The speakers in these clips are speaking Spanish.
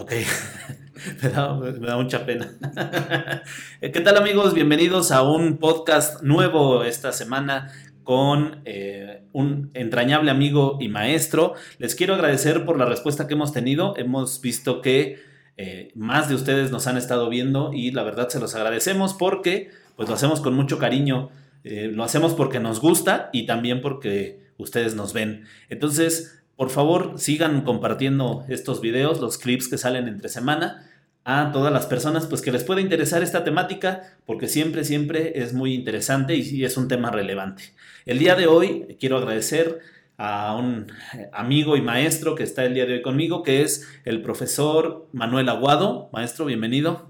Ok, me, da, mucha pena. ¿Qué tal amigos? Bienvenidos a un podcast nuevo esta semana con eh, un entrañable amigo y maestro. Les quiero agradecer por la respuesta que hemos tenido. Hemos visto que eh, más de ustedes nos han estado viendo y la verdad se los agradecemos porque pues lo hacemos con mucho cariño. Eh, lo hacemos porque nos gusta y también porque ustedes nos ven. Entonces, por favor, sigan compartiendo estos videos, los clips que salen entre semana a todas las personas pues que les pueda interesar esta temática porque siempre siempre es muy interesante y es un tema relevante. El día de hoy quiero agradecer a un amigo y maestro que está el día de hoy conmigo, que es el profesor Manuel Aguado. Maestro, bienvenido.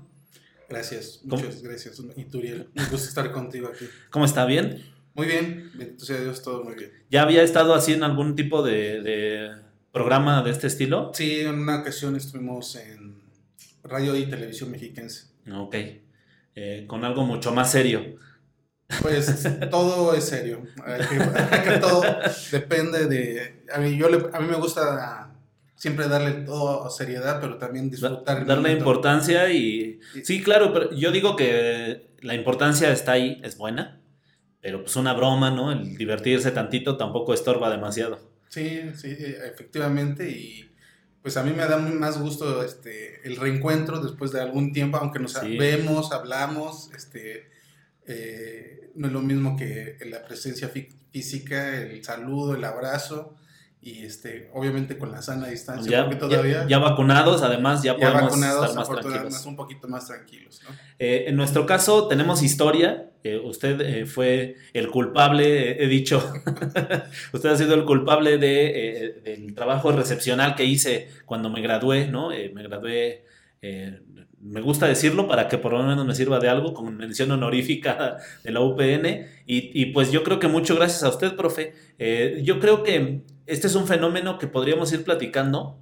Gracias, muchas gracias, Ituriel. Un gusto estar contigo aquí. ¿Cómo está? ¿Bien? Muy bien, entonces Dios, todo muy bien. ¿Ya había estado así en algún tipo de, programa de este estilo? Sí, en una ocasión estuvimos en radio y televisión mexiquense. Ok, eh, con algo mucho más serio. Pues todo es serio. todo depende de. A mí, yo a mí me gusta siempre darle todo seriedad, pero también disfrutar. Darle importancia y. Sí, claro, pero yo digo que la importancia está ahí, es buena, pero pues una broma, ¿no? El divertirse tantito tampoco estorba demasiado. Sí, sí, efectivamente. Y pues a mí me da más gusto este, el reencuentro después de algún tiempo, aunque nos vemos, hablamos, este. Eh, no es lo mismo que la presencia física, el saludo, el abrazo y este, obviamente con la sana distancia, ya, porque todavía... Ya, vacunados, además ya, podemos estar más tranquilos. un poquito más tranquilos, eh, en nuestro caso tenemos historia, eh, usted eh, fue el culpable, he dicho, usted ha sido el culpable de, del trabajo recepcional que hice cuando me gradué, ¿no? me gradué me gusta decirlo para que por lo menos me sirva de algo, como mención honorífica de la UPN. Y, pues yo creo que mucho gracias a usted, profe. Yo creo que este es un fenómeno que podríamos ir platicando,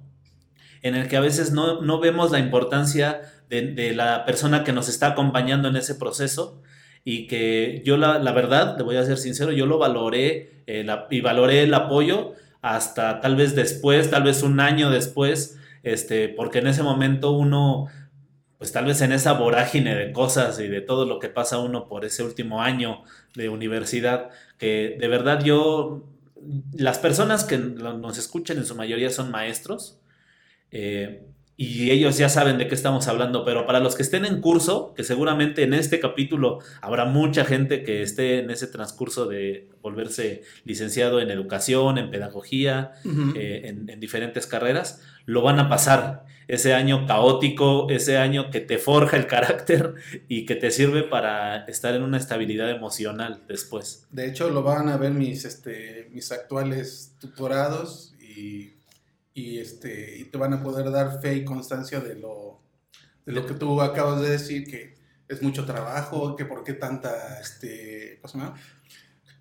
en el que a veces no, vemos la importancia de, la persona que nos está acompañando en ese proceso. Y que yo la, verdad, le voy a ser sincero, yo lo valoré eh, y valoré el apoyo hasta tal vez después, tal vez un año después, este, porque en ese momento uno pues tal vez en esa vorágine de cosas y de todo lo que pasa uno por ese último año de universidad, que de verdad yo, las personas que nos escuchan en su mayoría son maestros, eh, y ellos ya saben de qué estamos hablando, pero para los que estén en curso, que seguramente en este capítulo habrá mucha gente que esté en ese transcurso de volverse licenciado en educación, en pedagogía, eh, en, diferentes carreras, lo van a pasar. Ese año caótico, ese año que te forja el carácter y que te sirve para estar en una estabilidad emocional después. De hecho, lo van a ver mis, este, mis actuales tutorados y y, este, y te van a poder dar fe y constancia de lo, de lo que tú acabas de decir, que es mucho trabajo, que por qué tanta, este, ¿cómo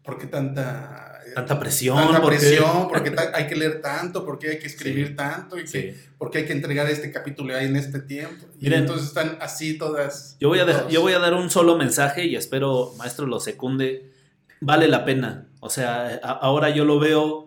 ¿Por qué tanta... Eh, tanta presión? Tanta presión, porque hay que leer tanto, porque hay que escribir tanto, y que, porque hay que entregar este capítulo ahí en este tiempo. Y entonces están así todas... Yo voy, a yo voy a dar un solo mensaje y espero, maestro, lo secunde. Vale la pena. O sea, ahora yo lo veo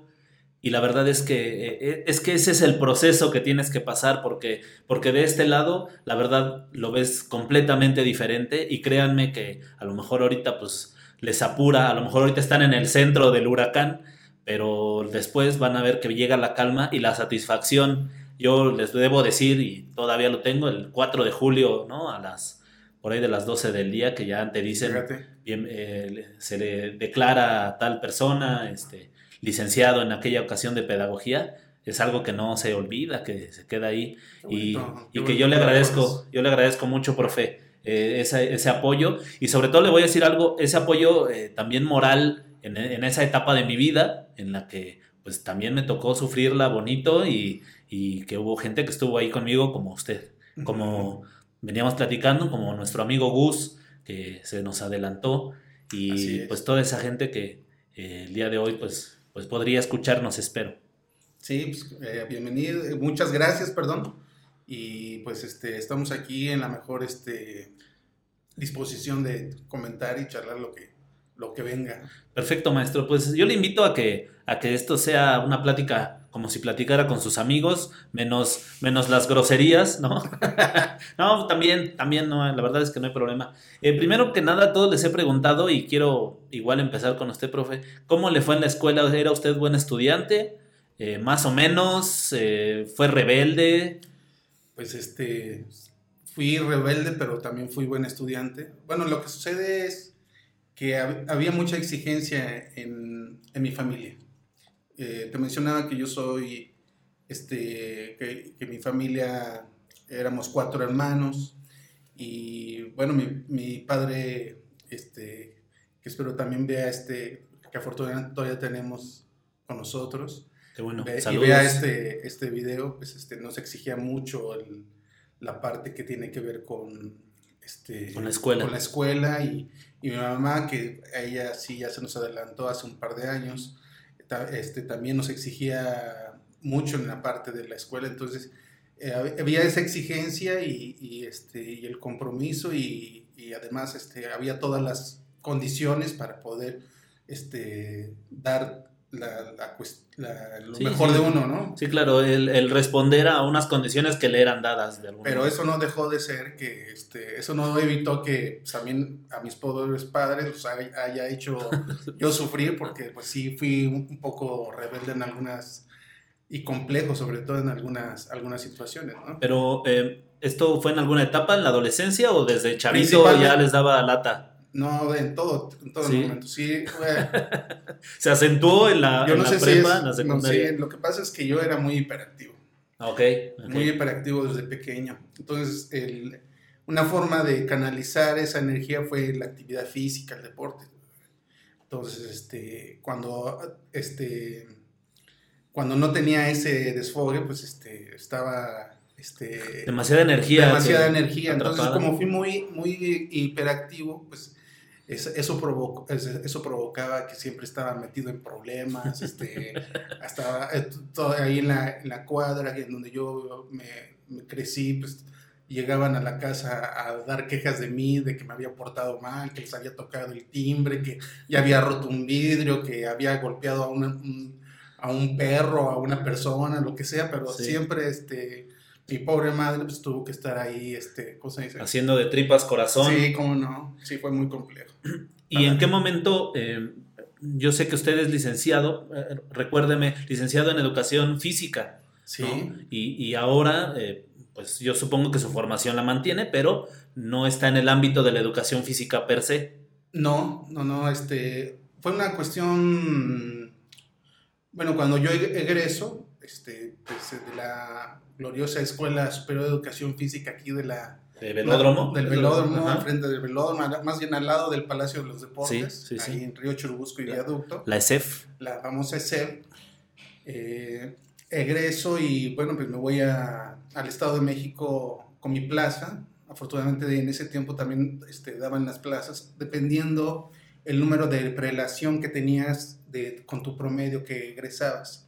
y la verdad es que, eh, eh, es que ese es el proceso que tienes que pasar porque, porque de este lado, la verdad, lo ves completamente diferente y créanme que a lo mejor ahorita pues les apura, a lo mejor ahorita están en el centro del huracán, pero después van a ver que llega la calma y la satisfacción. Yo les debo decir, y todavía lo tengo, el 4 de julio, ¿no? A las, por ahí de las 12 del día, que ya te dicen, bien, eh, se le declara a tal persona, este licenciado en aquella ocasión de pedagogía, es algo que no se olvida, que se queda ahí. Y, que yo le agradezco, yo le agradezco mucho, profe, eh, ese, apoyo. Y sobre todo le voy a decir algo, ese apoyo eh, también moral en, esa etapa de mi vida en la que pues también me tocó sufrirla bonito y, que hubo gente que estuvo ahí conmigo como usted, como veníamos platicando, como nuestro amigo Gus, que se nos adelantó. Y pues toda esa gente que eh, el día de hoy pues pues podría escucharnos, espero. Sí, pues, eh, bienvenido, eh, muchas gracias, perdón. Y pues este, estamos aquí en la mejor este, disposición de comentar y charlar lo que, lo que venga. Perfecto, maestro. Pues yo le invito a que, a que esto sea una plática como si platicara con sus amigos, menos, menos las groserías, ¿no? no, también, también, no, la verdad es que no hay problema. Eh, primero que nada, todos les he preguntado y quiero igual empezar con usted, profe. ¿Cómo le fue en la escuela? ¿Era usted buen estudiante? Eh, más o menos, eh, ¿fue rebelde? Pues este, fui rebelde, pero también fui buen estudiante. Bueno, lo que sucede es que había mucha exigencia en, en mi familia. Eh, te mencionaba que yo soy, este, que, que, mi familia éramos cuatro hermanos y bueno, mi, mi, padre, este, que espero también vea este, que afortunadamente todavía tenemos con nosotros. Qué bueno. Ve, y vea este, este video, pues este, nos exigía mucho el, la parte que tiene que ver con este, con la escuela. Con la escuela y, y, mi mamá, que ella sí ya se nos adelantó hace un par de años, este, también nos exigía mucho en la parte de la escuela, entonces eh, había esa exigencia y, este, el compromiso y, y, además este, había todas las condiciones para poder este, dar la, la, lo mejor de uno, ¿no? Sí, claro, el, el, responder a unas condiciones que le eran dadas. De Pero eso no dejó de ser que, este, eso no evitó que pues, también a mis pobres padres los haya, hecho yo sufrir, porque pues sí fui un poco rebelde en algunas, y complejo sobre todo en algunas, algunas situaciones, ¿no? Pero, eh, ¿esto fue en alguna etapa en la adolescencia o desde chavito ya les daba lata? No, en todo, en todo ¿Sí? momento. Sí, Se acentuó en la, yo no en sé la si prepa, es, en la secundaria. No, lo que pasa es que yo era muy hiperactivo. Okay, ok. Muy hiperactivo desde pequeño. Entonces, el, una forma de canalizar esa energía fue la actividad física, el deporte. Entonces, este, cuando, este, cuando no tenía ese desfogue, pues este, estaba este, demasiada energía. Demasiada energía. Entonces, como fui muy, muy hiperactivo, pues eso, provocó, eso provocaba que siempre estaba metido en problemas, este, hasta eh, todo ahí en la, en la, cuadra en donde yo me, me, crecí, pues llegaban a la casa a dar quejas de mí, de que me había portado mal, que les había tocado el timbre, que ya había roto un vidrio, que había golpeado a, una, un, a un perro, a una persona, lo que sea, pero sí. siempre este, mi pobre madre pues tuvo que estar ahí, este, ¿cómo se dice? Haciendo de tripas corazón. Sí, cómo no, sí, fue muy complejo. ¿Y en qué momento, eh, yo sé que usted es licenciado, eh, recuérdeme, licenciado en educación física, sí. ¿no? Y, y ahora, eh, pues yo supongo que su formación la mantiene, pero no está en el ámbito de la educación física per se. No, no, no, este, fue una cuestión, bueno, cuando yo egreso, este, pues, de la gloriosa Escuela Superior de Educación Física aquí de la... ¿De velódromo? Del velódromo, Ajá. frente del velódromo, más bien al lado del Palacio de los Deportes, sí, sí, ahí sí. en Río Churubusco y Viaducto. La ESEF. La famosa ESEF. Eh, egreso y bueno, pues me voy a, al Estado de México con mi plaza. Afortunadamente en ese tiempo también este, daban las plazas, dependiendo el número de prelación que tenías de, con tu promedio que egresabas.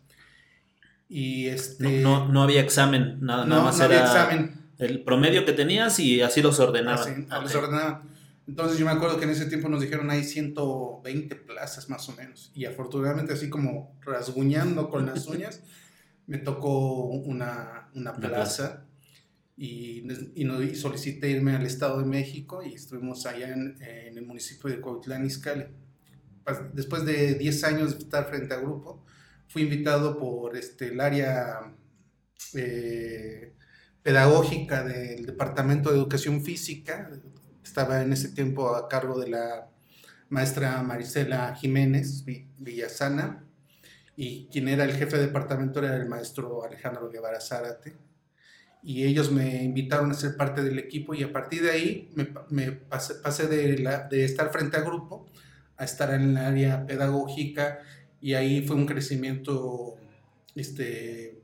Y este, no, no, no había examen, nada, no, nada más no era había examen. El promedio que tenías y así los ordenaban. Así, okay. los ordenaban. Entonces yo me acuerdo que en ese tiempo nos dijeron hay 120 plazas más o menos. Y afortunadamente así como rasguñando con las uñas, me tocó una, una plaza. plaza. Y, y, y, solicité irme al Estado de México y estuvimos allá en, en el municipio de Coitlán, Izcalli. Después de 10 años de estar frente a grupo, fui invitado por este, el área eh, pedagógica del Departamento de Educación Física. Estaba en ese tiempo a cargo de la maestra Marisela Jiménez Villasana y quien era el jefe de departamento era el maestro Alejandro Guevara Zárate. Y ellos me invitaron a ser parte del equipo y a partir de ahí me, me pasé, pasé de, la, de estar frente a grupo a estar en el área pedagógica y ahí fue un crecimiento este,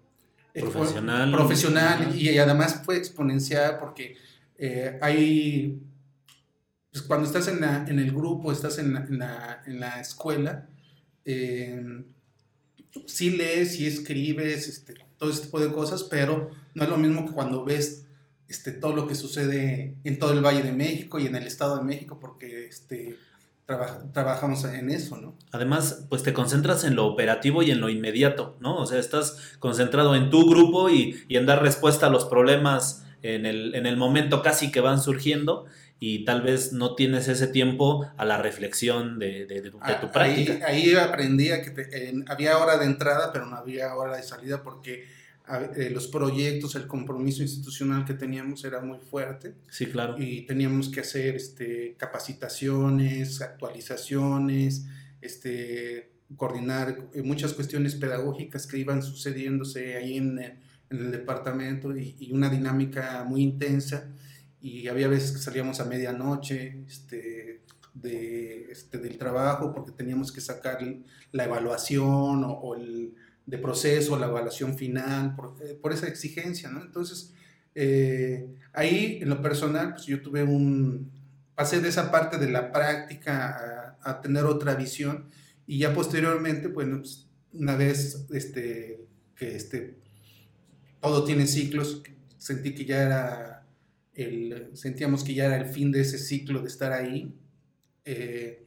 profesional, fue profesional. y, y, además fue exponencial porque eh, hay, pues cuando estás en, la, en, el grupo, estás en la, en la, en la escuela, eh, sí lees, sí escribes, este, todo ese tipo de cosas, pero no es lo mismo que cuando ves este, todo lo que sucede en todo el Valle de México y en el Estado de México, porque este, trabajamos en eso, ¿no? Además, pues te concentras en lo operativo y en lo inmediato, ¿no? O sea, estás concentrado en tu grupo y, en dar respuesta a los problemas en el, en el momento casi que van surgiendo y tal vez no tienes ese tiempo a la reflexión de, de, tu ah, práctica. Ahí, aprendí a que había hora de entrada, pero no había hora de salida porque eh, los proyectos, el compromiso institucional que teníamos era muy fuerte. Sí, claro. Y teníamos que hacer este, capacitaciones, actualizaciones, este, coordinar eh, muchas cuestiones pedagógicas que iban sucediéndose ahí en, en el departamento y, una dinámica muy intensa. Y había veces que salíamos a medianoche este, de, este, del trabajo porque teníamos que sacar la evaluación o el de proceso, la evaluación final, por, eh, esa exigencia, ¿no? Entonces, eh, ahí en lo personal, pues yo tuve un, pasé de esa parte de la práctica a, tener otra visión y ya posteriormente, pues, una vez este, que este, todo tiene ciclos, sentí que ya era, el, sentíamos que ya era el fin de ese ciclo de estar ahí. Eh,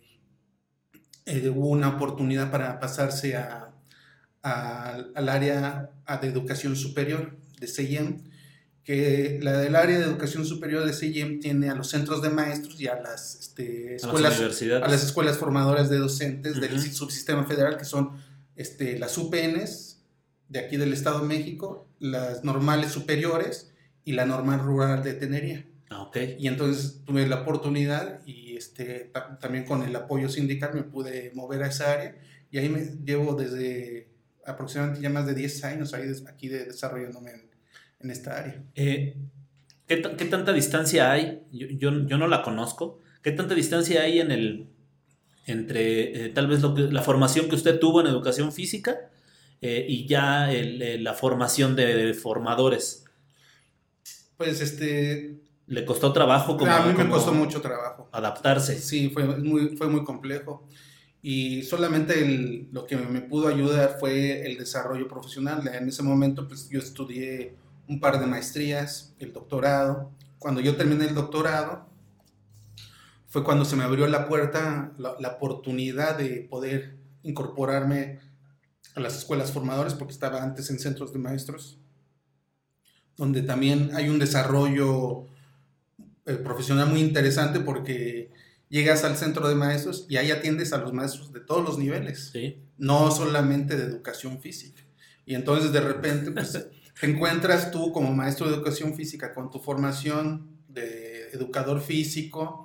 hubo una oportunidad para pasarse a al área de educación superior de CIEM, que la del área de educación superior de CIEM tiene a los centros de maestros y a las este, escuelas, a, las escuelas formadoras de docentes del subsistema federal, que son este, las UPNs de aquí del Estado de México, las normales superiores y la normal rural de Tenería. Ah, okay. Y entonces tuve la oportunidad y este, también con el apoyo sindical me pude mover a esa área y ahí me llevo desde aproximadamente ya más de 10 años ahí aquí de, desarrollándome en, esta área. Eh, ¿qué, tanta distancia hay? Yo, yo, no la conozco. ¿Qué tanta distancia hay en el, entre eh, tal vez lo que, la formación que usted tuvo en educación física eh, y ya la formación de, formadores? Pues este... ¿Le costó trabajo? Como, a mí me costó mucho trabajo. Adaptarse. Sí, fue muy, fue muy complejo y solamente lo que me pudo ayudar fue el desarrollo profesional. En ese momento pues yo estudié un par de maestrías, el doctorado. Cuando yo terminé el doctorado fue cuando se me abrió la puerta, la, oportunidad de poder incorporarme a las escuelas formadoras porque estaba antes en centros de maestros, donde también hay un desarrollo eh, profesional muy interesante porque llegas al centro de maestros y ahí atiendes a los maestros de todos los niveles, no solamente de educación física. Y entonces de repente pues, te encuentras tú como maestro de educación física con tu formación de educador físico,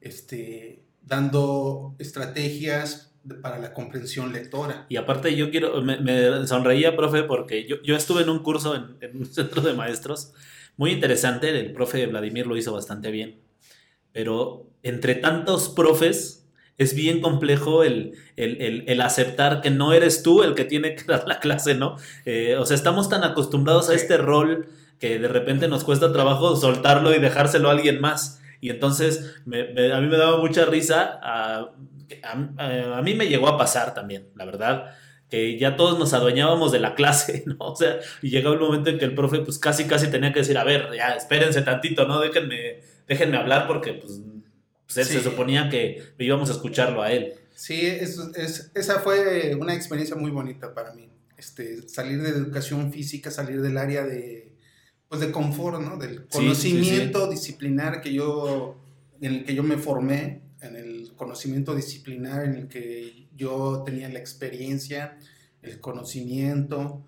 este, dando estrategias para la comprensión lectora. Y aparte yo quiero, me, sonreía, profe, porque yo, yo, estuve en un curso en, en un centro de maestros muy interesante, el profe Vladimir lo hizo bastante bien pero entre tantos profes es bien complejo el, aceptar que no eres tú el que tiene que dar la clase, ¿no? Eh, o sea, estamos tan acostumbrados a este rol que de repente nos cuesta trabajo soltarlo y dejárselo a alguien más. Y entonces a mí me daba mucha risa, a, a, mí me llegó a pasar también, la verdad, que ya todos nos adueñábamos de la clase, ¿no? O sea, y llegaba un momento en que el profe pues casi casi tenía que decir, a ver, ya espérense tantito, ¿no? Déjenme déjenme hablar porque pues, pues se suponía que íbamos a escucharlo a él. Sí, es, esa fue una experiencia muy bonita para mí. Este, salir de educación física, salir del área de, pues de confort, ¿no? Del conocimiento disciplinar que yo, en el que yo me formé, en el conocimiento disciplinar en el que yo tenía la experiencia, el conocimiento,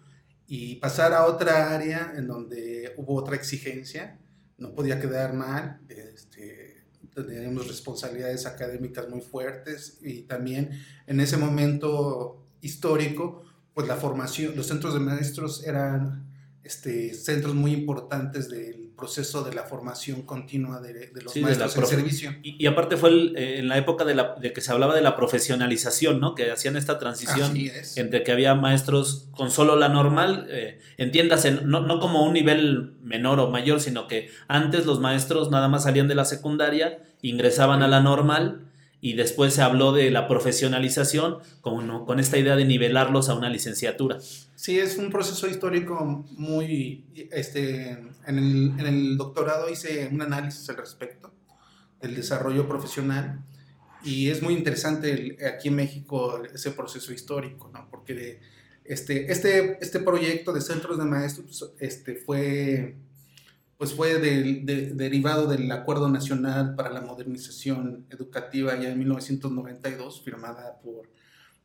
y pasar a otra área en donde hubo otra exigencia, no podía quedar mal, este, teníamos responsabilidades académicas muy fuertes y también en ese momento histórico, pues la formación, los centros de maestros eran este, centros muy importantes del proceso de la formación continua de, los maestros en servicio. Y, aparte fue eh, en la época de, la, de, que se hablaba de la profesionalización, ¿no? Que hacían esta transición entre que había maestros con solo la normal, eh, entiéndase, no, no como un nivel menor o mayor, sino que antes los maestros nada más salían de la secundaria, ingresaban a la normal y después se habló de la profesionalización con, con esta idea de nivelarlos a una licenciatura. Sí, es un proceso histórico muy, este, en el, en el doctorado hice un análisis al respecto del desarrollo profesional y es muy interesante aquí en México ese proceso histórico, ¿no? Porque este, este, este proyecto de centros de maestros este, fue, pues fue derivado del Acuerdo Nacional para la Modernización Educativa ya en 1992, firmada por,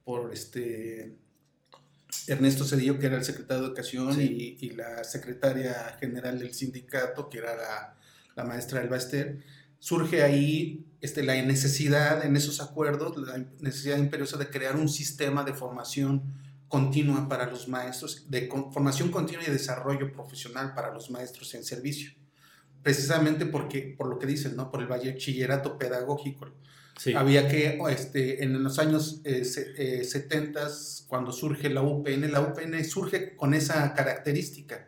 por este, Ernesto Cedillo, que era el secretario de Educación, y, y, la secretaria general del sindicato, que era la, la maestra Elba Ester surge ahí este, la necesidad en esos acuerdos, la necesidad imperiosa de crear un sistema de formación continua para los maestros, de formación continua y desarrollo profesional para los maestros en servicio. Precisamente porque, por lo que dicen, ¿no? por el bachillerato pedagógico. Había que, este, en los años 70, eh, eh, cuando surge la UPN, la UPN surge con esa característica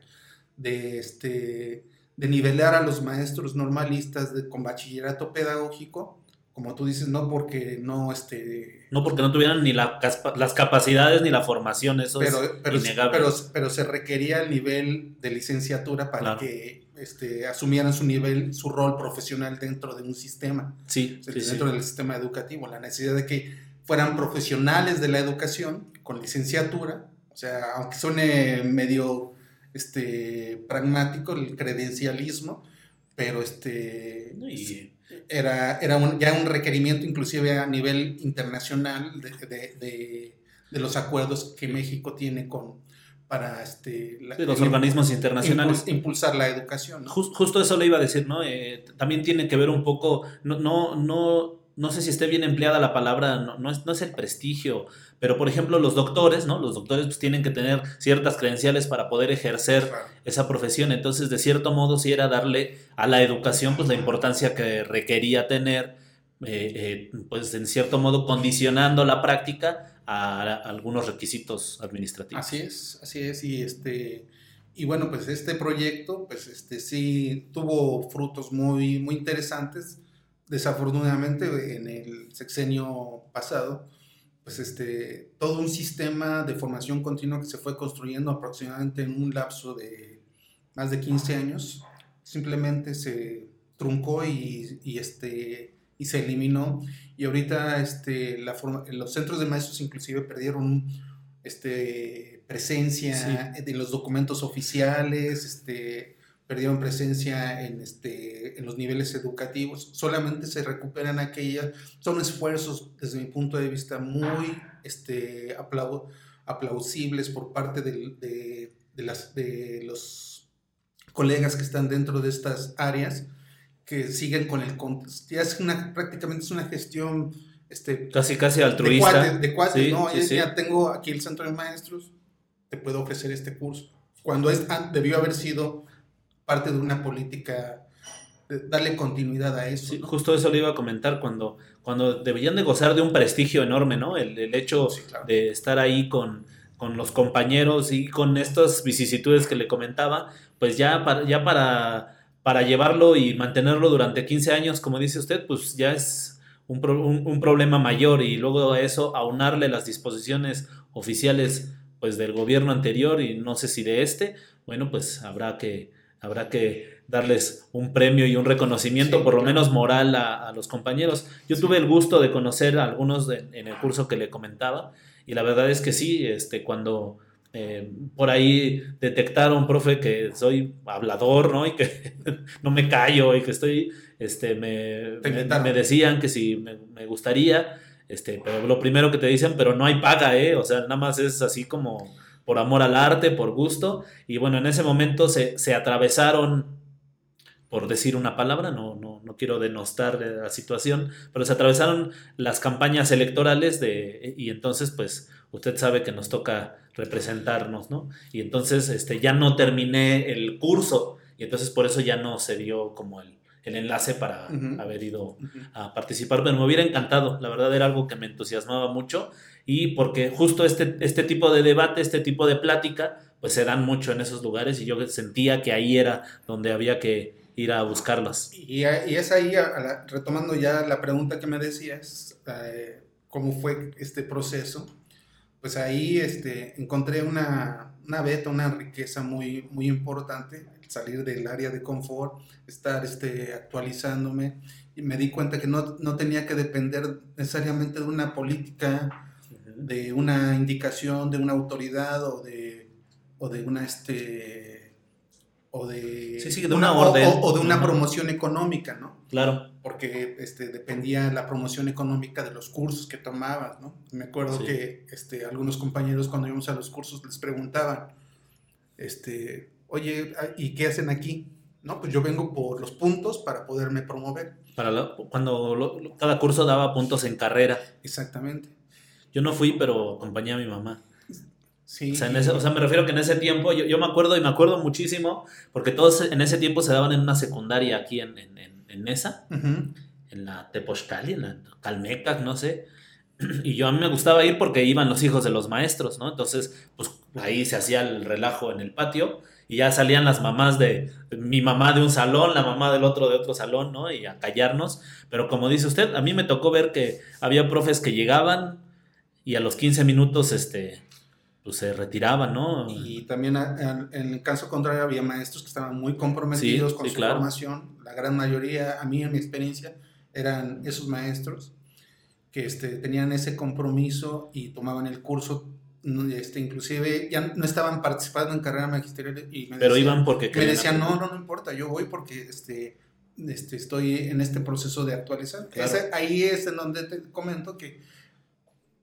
de, este, de nivelar a los maestros normalistas de, con bachillerato pedagógico, como tú dices, no porque no este no porque no tuvieran ni las capacidades ni la formación, eso pero, es pero, innegable. Pero, pero, se requería el nivel de licenciatura para que este, asumieran su nivel, su rol profesional dentro de un sistema. Sí, dentro del sistema educativo, la necesidad de que fueran profesionales de la educación con licenciatura, o sea, aunque suene medio este, pragmático, el credencialismo, pero este, era, era ya un requerimiento inclusive a nivel internacional de, los acuerdos que México tiene con para este, los organismos internacionales impulsar la educación. justo eso le iba a decir, ¿no? Eh, también tiene que ver un poco, no, no, no, no sé si esté bien empleada la palabra, no, no, es, no es el prestigio, pero, por ejemplo, los doctores, ¿no? Los doctores pues, tienen que tener ciertas credenciales para poder ejercer esa profesión. Entonces, de cierto modo, sí era darle a la educación pues, la importancia que requería tener, eh, eh, pues, en cierto modo, condicionando la práctica a, algunos requisitos administrativos. Así es, así es. Y, este, y bueno, pues este proyecto, pues este, sí tuvo frutos muy, muy interesantes. Desafortunadamente, en el sexenio pasado, pues este, todo un sistema de formación continua que se fue construyendo aproximadamente en un lapso de más de 15 años, simplemente se truncó y, y este, y se eliminó. Y ahorita este, la los centros de maestros inclusive perdieron este, presencia de los documentos oficiales, este, perdieron presencia en, este, en los niveles educativos, solamente se recuperan aquellas, son esfuerzos desde mi punto de vista muy este, aplausibles por parte de, de, las, de los colegas que están dentro de estas áreas, que siguen con el ya es una, prácticamente es una gestión este, casi casi altruista. De cuate, ¿no? Ya tengo aquí el centro de maestros, te puedo ofrecer este curso. Cuando es, debió haber sido parte de una política darle continuidad a eso. Justo eso le iba a comentar cuando, cuando deberían de gozar de un prestigio enorme, ¿no? El, hecho de estar ahí con, con, los compañeros y con estas vicisitudes que le comentaba, pues ya para, ya para, para llevarlo y mantenerlo durante 15 años, como dice usted, pues ya es un, un problema mayor y luego a eso aunarle las disposiciones oficiales pues del gobierno anterior y no sé si de este, bueno, pues habrá que habrá que darles un premio y un reconocimiento, por lo menos moral, a, los compañeros. Yo tuve el gusto de conocer a algunos en el curso que le comentaba y la verdad es que sí, este, cuando eh, por ahí detectaron, profe, que soy hablador, ¿no? Y que no me callo y que estoy, este, me, me, decían que si me, me, gustaría, este, pero lo primero que te dicen, pero no hay paga, ¿eh? O sea, nada más es así como por amor al arte, por gusto. Y bueno, en ese momento se, se atravesaron, por decir una palabra, no, no, no, quiero denostar la situación, pero se atravesaron las campañas electorales de, y entonces pues usted sabe que nos toca representarnos, ¿no? Y entonces este, ya no terminé el curso y entonces por eso ya no se dio como el, el enlace para haber ido a participar, pero me hubiera encantado, la verdad era algo que me entusiasmaba mucho y porque justo este, este tipo de debate, este tipo de plática, pues se dan mucho en esos lugares y yo sentía que ahí era donde había que ir a buscarlas. Y, es ahí, retomando ya la pregunta que me decías, eh, cómo fue este proceso, pues ahí este, encontré una, una beta, una riqueza muy, muy importante, salir del área de confort, estar este, actualizándome y me di cuenta que no, no tenía que depender necesariamente de una política, de una indicación de una autoridad o de, o de una este o de, de una, orden. O, de una promoción económica, ¿no? Claro. Porque este, dependía la promoción económica de los cursos que tomabas, ¿no? Me acuerdo que este, algunos compañeros cuando íbamos a los cursos les preguntaban, este, oye, ¿y qué hacen aquí? No, pues yo vengo por los puntos para poderme promover. Para cuando cada curso daba puntos en carrera. Exactamente. Yo no fui, pero acompañé a mi mamá. Sí. O sea, me refiero que en ese tiempo, yo, me acuerdo y me acuerdo muchísimo, porque todos en ese tiempo se daban en una secundaria aquí en, en, en, Nesa, en la Tepozcali, en la Calmeca, no sé. Y yo a mí me gustaba ir porque iban los hijos de los maestros, ¿no? Entonces, pues ahí se hacía el relajo en el patio y ya salían las mamás de mi mamá de un salón, la mamá del otro de otro salón, ¿no? Y a callarnos. Pero como dice usted, a mí me tocó ver que había profes que llegaban y a los 15 minutos, este, pues se retiraban, ¿no? Y también en, el caso contrario había maestros que estaban muy comprometidos con su formación. La gran mayoría, a mí en mi experiencia, eran esos maestros que este, tenían ese compromiso y tomaban el curso. Este, inclusive ya no estaban participando en carrera magisterial y me pero iban porque me decían no no no importa yo voy porque este, este estoy en este proceso de actualizar ahí es en donde te comento que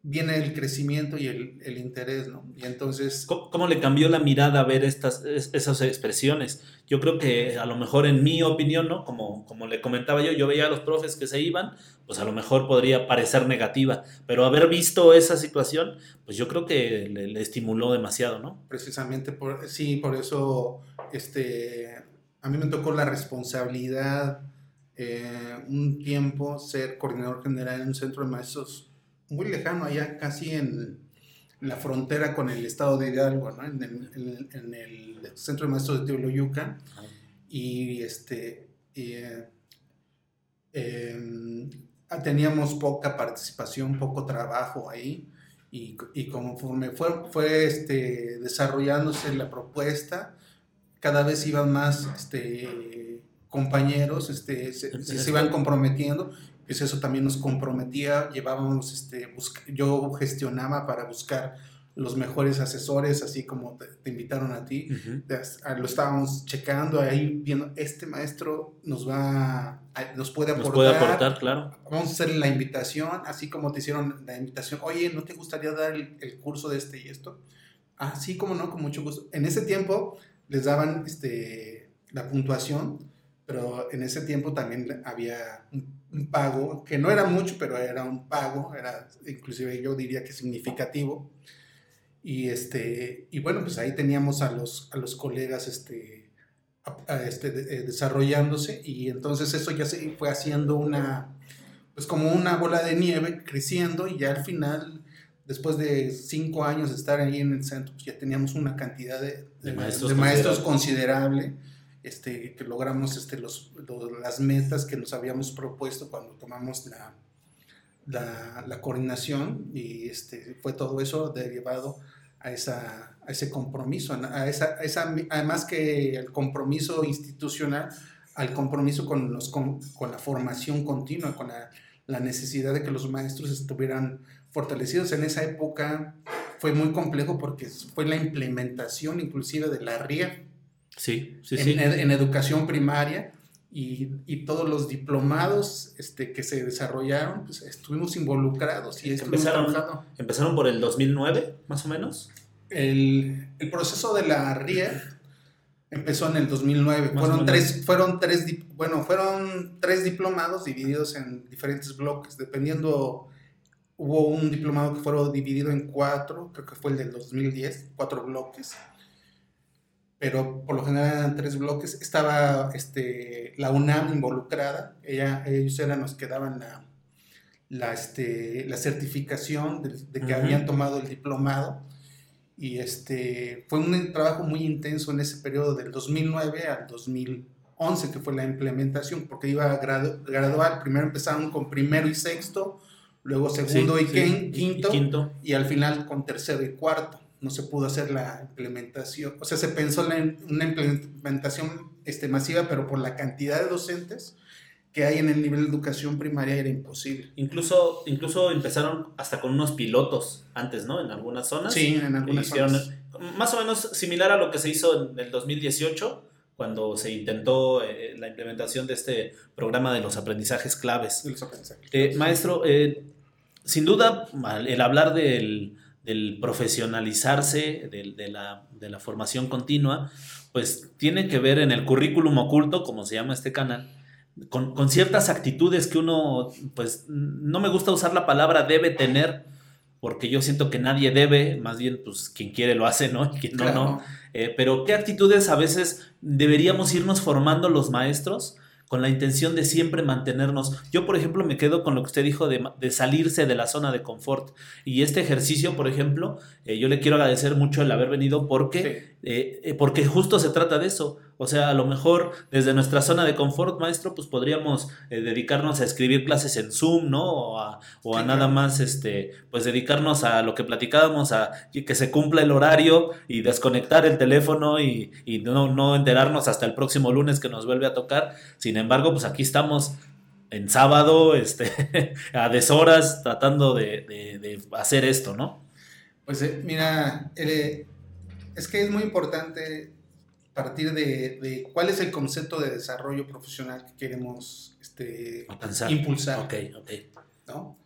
viene el crecimiento y el, el, interés, ¿no? Y entonces... ¿Cómo, le cambió la mirada a ver estas, esas expresiones? Yo creo que a lo mejor en mi opinión, ¿no? Como, como le comentaba yo, yo veía a los profes que se iban, pues a lo mejor podría parecer negativa, pero haber visto esa situación, pues yo creo que le, estimuló demasiado, ¿no? Precisamente, por, sí, por eso, este, a mí me tocó la responsabilidad eh, un tiempo ser coordinador general en un centro de maestros muy lejano, allá casi en, la frontera con el estado de Hidalgo, ¿no? en, el, centro de maestros de Teoloyucan. Y este. Eh, em, teníamos poca participación, poco trabajo ahí. Y, y conforme fue, fue este, desarrollándose la propuesta, cada vez iban más este, compañeros, este, se, se, iban comprometiendo pues eso también nos comprometía, llevábamos, este, yo gestionaba para buscar los mejores asesores, así como te, invitaron a ti, lo estábamos checando ahí, viendo, este maestro nos va, nos puede aportar. Nos puede aportar, claro. Vamos a hacerle la invitación, así como te hicieron la invitación, oye, ¿no te gustaría dar el, el curso de este y esto? Ah, sí, como no, con mucho gusto. En ese tiempo les daban este, la puntuación, pero en ese tiempo también había un pago, que no era mucho, pero era un pago, era inclusive yo diría que significativo. Y, este, y bueno, pues ahí teníamos a los, a los colegas este, este, eh, desarrollándose. Y entonces eso ya se fue haciendo una, pues como una bola de nieve, creciendo. Y ya al final, después de cinco años de estar ahí en el centro, pues ya teníamos una cantidad de, maestros, de maestros considerable este, que logramos este, los, las metas que nos habíamos propuesto cuando tomamos la, la, coordinación y este, fue todo eso derivado a, esa, a ese compromiso, a esa, esa, además que el compromiso institucional, al compromiso con, los, con, con la formación continua, con la, la, necesidad de que los maestros estuvieran fortalecidos. En esa época fue muy complejo porque fue la implementación inclusive de la RIA Sí, sí, en, sí. En, educación primaria y, y, todos los diplomados este, que se desarrollaron, pues estuvimos involucrados y empezaron, empezaron por el 2009, más o menos. El, el proceso de la RIE empezó en el 2009. fueron tres, fueron tres, bueno, fueron tres diplomados divididos en diferentes bloques, dependiendo. Hubo un diplomado que fue dividido en cuatro, creo que fue el del 2010, cuatro bloques pero por lo general eran tres bloques. Estaba este, la UNAM involucrada, Ella, ellos eran los que daban la, la, este, la certificación de, que habían tomado el diplomado. Y este, fue un trabajo muy intenso en ese periodo del 2009 al 2011, que fue la implementación, porque iba gradual. Primero empezaron con primero y sexto, luego segundo y, quinto, y, quinto, y al final con tercero y cuarto no se pudo hacer la implementación, o sea, se pensó en una implementación este, masiva, pero por la cantidad de docentes que hay en el nivel de educación primaria era imposible. Incluso, incluso empezaron hasta con unos pilotos antes, ¿no? En algunas zonas. Sí, en algunas zonas. Más o menos similar a lo que se hizo en el 2018, cuando se intentó eh, la implementación de este programa de los aprendizajes claves. los aprendizajes eh, maestro, eh, sin duda, el hablar del, profesionalizarse, de, la, de la formación continua, pues tiene que ver en el currículum oculto, como se llama este canal, con, ciertas actitudes que uno, pues no me gusta usar la palabra debe tener, porque yo siento que nadie debe, más bien pues quien quiere lo hace, ¿no? Y quien no, no. Eh, pero qué actitudes a veces deberíamos irnos formando los maestros con la intención de siempre mantenernos. Yo, por ejemplo, me quedo con lo que usted dijo de, salirse de la zona de confort. Y este ejercicio, por ejemplo, eh, yo le quiero agradecer mucho el haber venido porque, eh, porque justo se trata de eso. O sea, a lo mejor desde nuestra zona de confort, maestro, pues podríamos eh, dedicarnos a escribir clases en Zoom, ¿no? O a, o a nada más, este, pues dedicarnos a lo que platicábamos, a que se cumpla el horario y desconectar el teléfono y, y no, no enterarnos hasta el próximo lunes que nos vuelve a tocar. Sin embargo, pues aquí estamos en sábado, este, a deshoras, tratando de, de, hacer esto, ¿no? Pues eh, mira, eh, es que es muy importante partir de, cuál es el concepto de desarrollo profesional que queremos este, impulsar. Okay, okay. ¿no?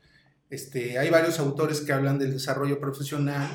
Este, hay varios autores que hablan del desarrollo profesional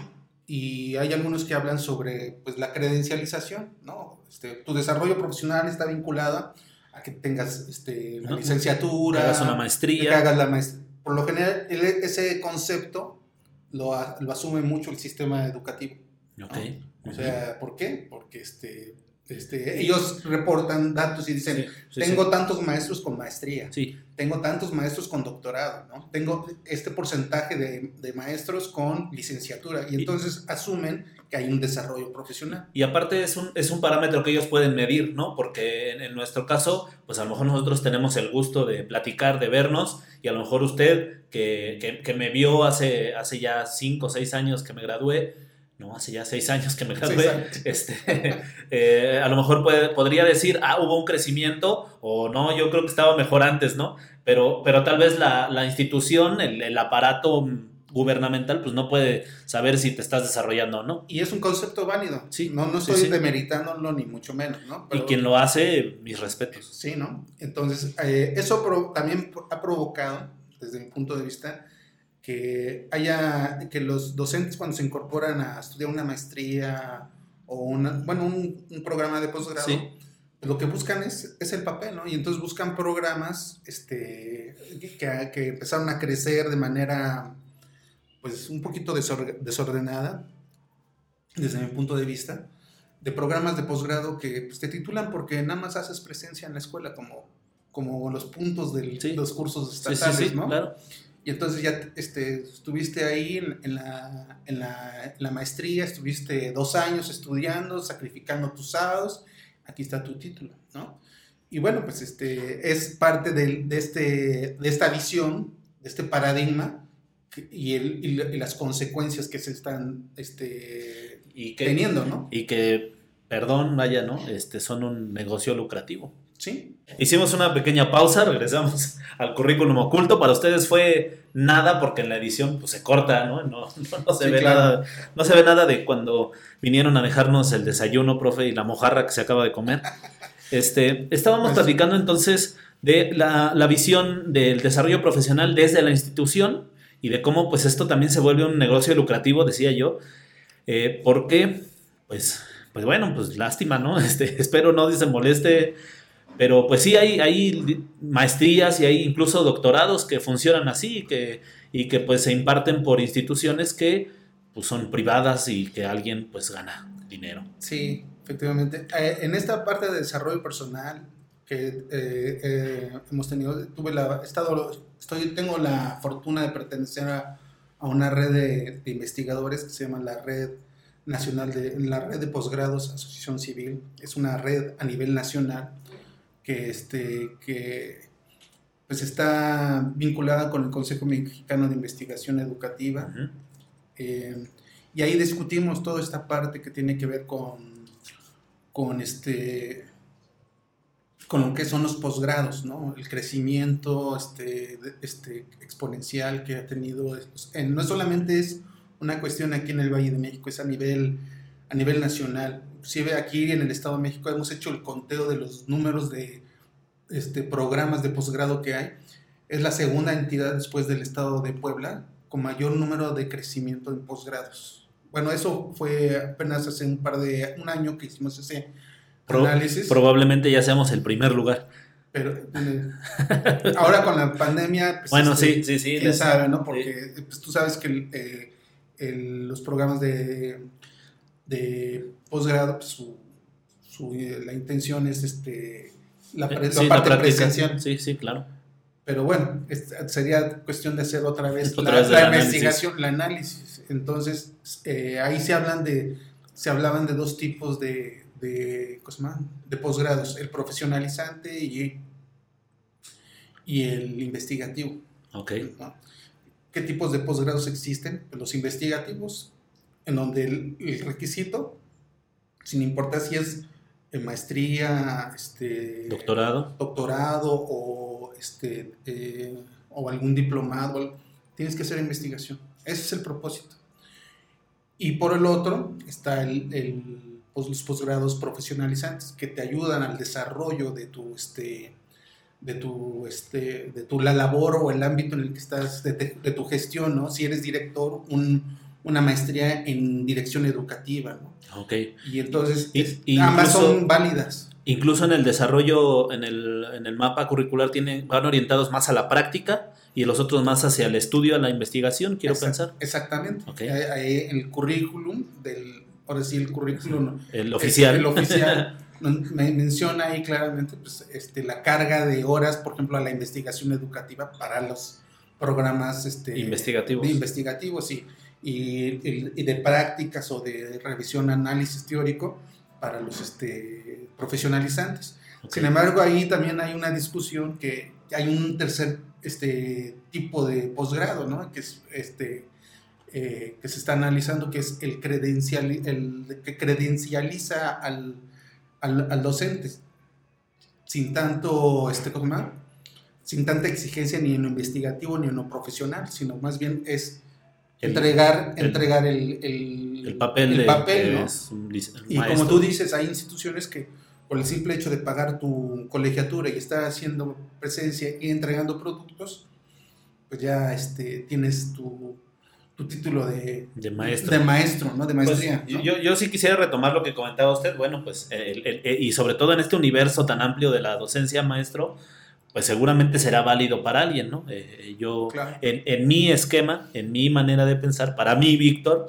y hay algunos que hablan sobre pues, la credencialización. ¿no? Este, tu desarrollo profesional está vinculado a que tengas este, la licenciatura, que hagas una maestría. Que hagas la maestría. Por lo general, ese concepto lo, lo, asume mucho el sistema educativo. Okay. O sea, ¿por qué? Porque este, este, ellos reportan datos y dicen, tengo tantos maestros con maestría, tengo tantos maestros con doctorado, ¿no? tengo este porcentaje de, maestros con licenciatura y entonces asumen que hay un desarrollo profesional. Y aparte es un, es un parámetro que ellos pueden medir, ¿no? Porque en, nuestro caso, pues a lo mejor nosotros tenemos el gusto de platicar, de vernos y a lo mejor usted que, que me vio hace, hace ya cinco o seis años que me gradué, no, hace ya seis años que me gradué, este, eh, a lo mejor puede, podría decir, ah, hubo un crecimiento, o no, yo creo que estaba mejor antes, ¿no? Pero, pero tal vez la, institución, el, aparato gubernamental, pues no puede saber si te estás desarrollando o no. Y es un concepto válido. Sí. No, no estoy demeritándolo ni mucho menos, ¿no? y quien lo hace, mis respetos. Sí, ¿no? Entonces, eh, eso también ha provocado, desde mi punto de vista, que haya, que los docentes cuando se incorporan a estudiar una maestría o una, bueno, un, un programa de posgrado, lo que buscan es, es, el papel, ¿no? Y entonces buscan programas este, que, que empezaron a crecer de manera, pues, un poquito desordenada, desde mi punto de vista, de programas de posgrado que pues, te titulan porque nada más haces presencia en la escuela como, como los puntos de los cursos estatales, ¿no? Claro. Y entonces ya este, estuviste ahí en, la, en, la, maestría, estuviste dos años estudiando, sacrificando tus sábados, aquí está tu título, ¿no? Y bueno, pues este, es parte de, de este, de esta visión, de este paradigma y, el, y, las consecuencias que se están este, y teniendo, ¿no? Y que, perdón, vaya, ¿no? Este, son un negocio lucrativo. Sí. Hicimos una pequeña pausa, regresamos al currículum oculto. Para ustedes fue nada porque en la edición pues, se corta, ¿no? No, se ve nada, no se ve nada de cuando vinieron a dejarnos el desayuno, profe, y la mojarra que se acaba de comer. Este, estábamos pues platicando entonces de la, visión del desarrollo profesional desde la institución y de cómo pues esto también se vuelve un negocio lucrativo, decía yo, eh, porque pues, pues bueno, pues lástima, ¿no? Este, espero no se moleste pero pues sí, hay, hay maestrías y hay incluso doctorados que funcionan así y que, y que pues se imparten por instituciones que pues, son privadas y que alguien pues gana dinero. Sí, efectivamente. Eh, en esta parte de desarrollo personal que eh, eh, hemos tenido, tuve la, estado, estoy, tengo la fortuna de pertenecer a, a una red de, de, investigadores que se llama la Red Nacional de, la Red de Posgrados Asociación Civil. Es una red a nivel nacional que, este, que pues está vinculada con el Consejo Mexicano de Investigación Educativa. Eh, Y ahí discutimos toda esta parte que tiene que ver con, con este con lo que son los posgrados, ¿no? El crecimiento este, este, exponencial que ha tenido. no solamente es una cuestión aquí en el Valle de México, es a nivel, a nivel nacional. Inclusive aquí en el Estado de México hemos hecho el conteo de los números de este, programas de posgrado que hay. Es la segunda entidad después del Estado de Puebla con mayor número de crecimiento en posgrados. Bueno, eso fue apenas hace un par de, un año que hicimos ese análisis. Probablemente ya seamos el primer lugar. Pero eh, ahora con la pandemia, pues, bueno, este, sí, sí, sí. Quién sabe, ¿no? Porque pues, tú sabes que eh, los programas de, de posgrado, pues, su, su, eh, la intención es este, la, parte presencial. Sí, sí, claro. Pero bueno, sería cuestión de hacer otra vez la, investigación, el análisis. Entonces, ahí se hablan de, se hablaban de dos tipos de, de, de posgrados, el profesionalizante y, y el investigativo. Ok. ¿Qué tipos de posgrados existen? Los investigativos, en donde el, requisito, sin importar si es maestría, este, doctorado, doctorado o, este, eh, o algún diplomado, tienes que hacer investigación. Ese es el propósito. Y por el otro está el pues, los posgrados profesionalizantes que te ayudan al desarrollo de tu, este, de tu, este, de tu la labor o el ámbito en el que estás, de, tu gestión, ¿no? Si eres director, un, una maestría en dirección educativa, ¿no? Ok. Y entonces ambas son válidas. Incluso en el desarrollo, en el, en el mapa curricular, tienen, van orientados más a la práctica y los otros más hacia el estudio, a la investigación, quiero pensar. Exactamente. Okay. el currículum del, por decir el currículum. El oficial. el oficial. me menciona ahí claramente pues, este, la carga de horas, por ejemplo, a la investigación educativa para los programas este, investigativos. De investigativos y, y, de prácticas o de revisión, análisis teórico para los este, profesionalizantes. Sin embargo, ahí también hay una discusión que hay un tercer este, tipo de posgrado, ¿no? que es este, eh, que se está analizando, que es el, credencial, el que credencializa al, al, docente, sin tanto, este, sin tanta exigencia ni en lo investigativo ni en lo profesional, sino más bien es entregar, el, entregar el, el, papel. papel y como tú dices, hay instituciones que por el simple hecho de pagar tu colegiatura y estar haciendo presencia y entregando productos, pues ya este, tienes tu título de, de, maestro. De maestro, ¿no? De pues, maestría. Yo, yo, sí quisiera retomar lo que comentaba usted. Bueno, pues, y sobre todo en este universo tan amplio de la docencia maestro, pues seguramente será válido para alguien, ¿no? Eh, eh, yo, en, en, mi esquema, en mi manera de pensar, para mí, Víctor,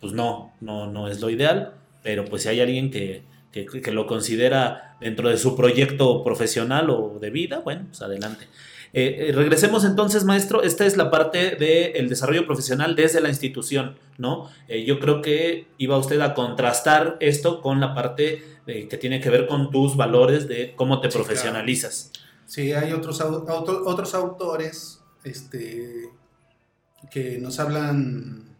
pues no, no, no es lo ideal, pero pues si hay alguien que, que, que lo considera dentro de su proyecto profesional o de vida, bueno, pues adelante. Eh, eh, regresemos entonces, maestro. Esta es la parte del desarrollo profesional desde la institución, ¿no? Eh, yo creo que iba usted a contrastar esto con la parte que tiene que ver con tus valores de cómo te profesionalizas. Sí, hay otros, otros autores este, que nos hablan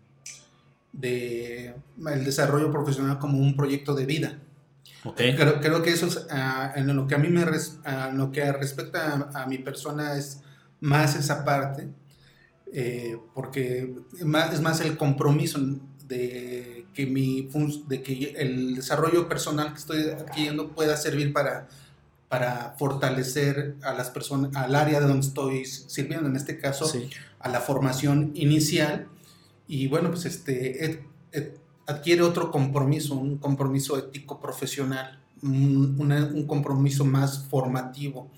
de el desarrollo profesional como un proyecto de vida. Creo, creo, que eso es, ah, en lo que a mí me lo que respecta a, mi persona es más esa parte, eh, porque más, es más el compromiso de que, mi, de que el desarrollo personal que estoy adquiriendo pueda servir para, para fortalecer a las personas, al área de donde estoy sirviendo, en este caso a la formación inicial. Y bueno, pues este, adquiere otro compromiso, un compromiso ético profesional, un, compromiso más formativo,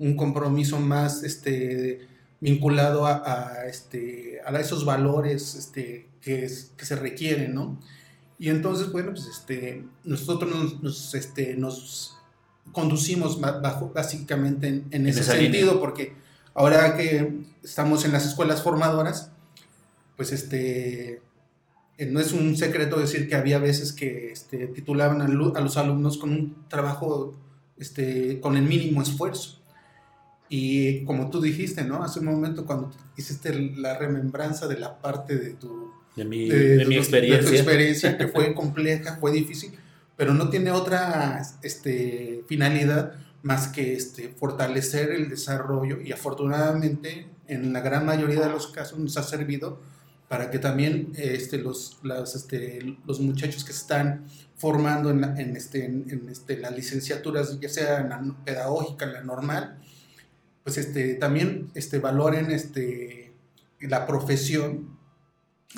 un compromiso más este, vinculado a, este, a esos valores este, que, que, se requieren, ¿no? Y entonces, bueno, pues este, nosotros nos, este, nos conducimos bajo, básicamente en, ese sentido, porque ahora que estamos en las escuelas formadoras, pues este, eh, no es un secreto decir que había veces que este, titulaban a, los alumnos con un trabajo este, con el mínimo esfuerzo. Y como tú dijiste, ¿no? Hace un momento cuando hiciste la remembranza de la parte de tu, de mi, de, mi experiencia. De experiencia, que fue compleja, fue difícil, pero no tiene otra este, finalidad más que este, fortalecer el desarrollo y afortunadamente en la gran mayoría de los casos nos ha servido para que también este, los, este, los muchachos que están formando en, en, este, en, este, las licenciaturas, ya sea en la pedagógica, en la normal, pues este, también este, valoren este, la profesión,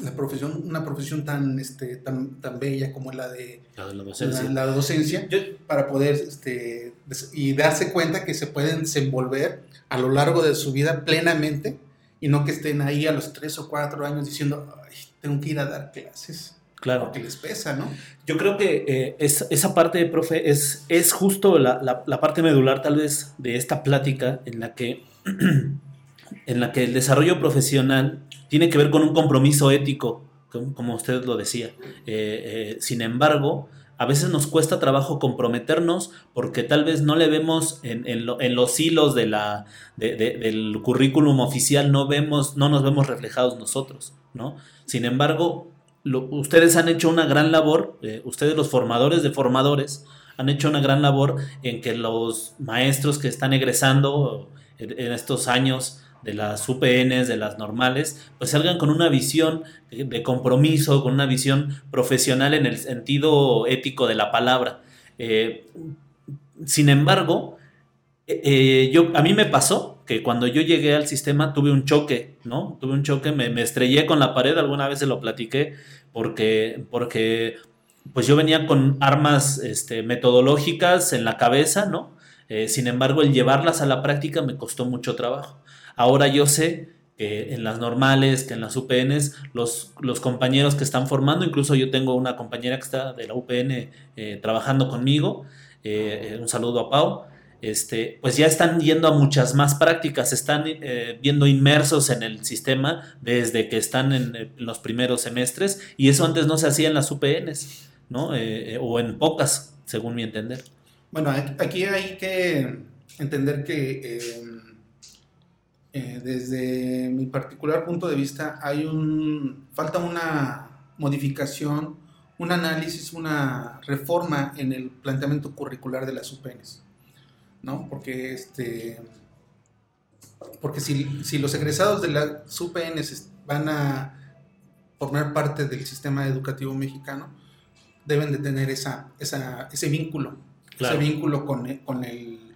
la profesión, una profesión tan, este, tan, tan bella como la de la, docencia, para poder este, y darse cuenta que se pueden desenvolver a lo largo de su vida plenamente y no que estén ahí a los tres o cuatro años diciendo, tengo que ir a dar clases. Claro. Porque les pesa, ¿no? Yo creo que eh, esa parte, profe, es, es justo la, la, parte medular tal vez de esta plática en la que, en la que el desarrollo profesional tiene que ver con un compromiso ético, como usted lo decía. Eh, eh, sin embargo, a veces nos cuesta trabajo comprometernos porque tal vez no le vemos en, los hilos del currículum oficial, no, vemos, no nos vemos reflejados nosotros, ¿no? Sin embargo, ustedes han hecho una gran labor, eh, ustedes los formadores de formadores, han hecho una gran labor en que los maestros que están egresando en estos años de las UPNs, de las normales, pues salgan con una visión de compromiso, con una visión profesional en el sentido ético de la palabra. Eh, sin embargo, eh, eh, yo, a mí me pasó que cuando yo llegué al sistema tuve un choque, ¿no? Tuve un choque, me, estrellé con la pared, alguna vez se lo platiqué, porque, porque pues yo venía con armas este, metodológicas en la cabeza, ¿no? sin embargo, el llevarlas a la práctica me costó mucho trabajo. Ahora yo sé que en las normales, que en las UPNs, los, los compañeros que están formando, incluso yo tengo una compañera que está de la UPN eh, trabajando conmigo, eh, un saludo a Pau, este, pues ya están yendo a muchas más prácticas, están eh, viendo inmersos en el sistema desde que están en, los primeros semestres y eso antes no se hacía en las UPNs, ¿no? o en pocas, según mi entender. Bueno, aquí hay que entender que desde mi particular punto de vista, hay un, falta una modificación, un análisis, una reforma en el planteamiento curricular de las UPNs, ¿no? Porque, este, porque si, si los egresados de las UPNs van a formar parte del sistema educativo mexicano, deben de tener esa, esa ese vínculo, ese vínculo con, con, el,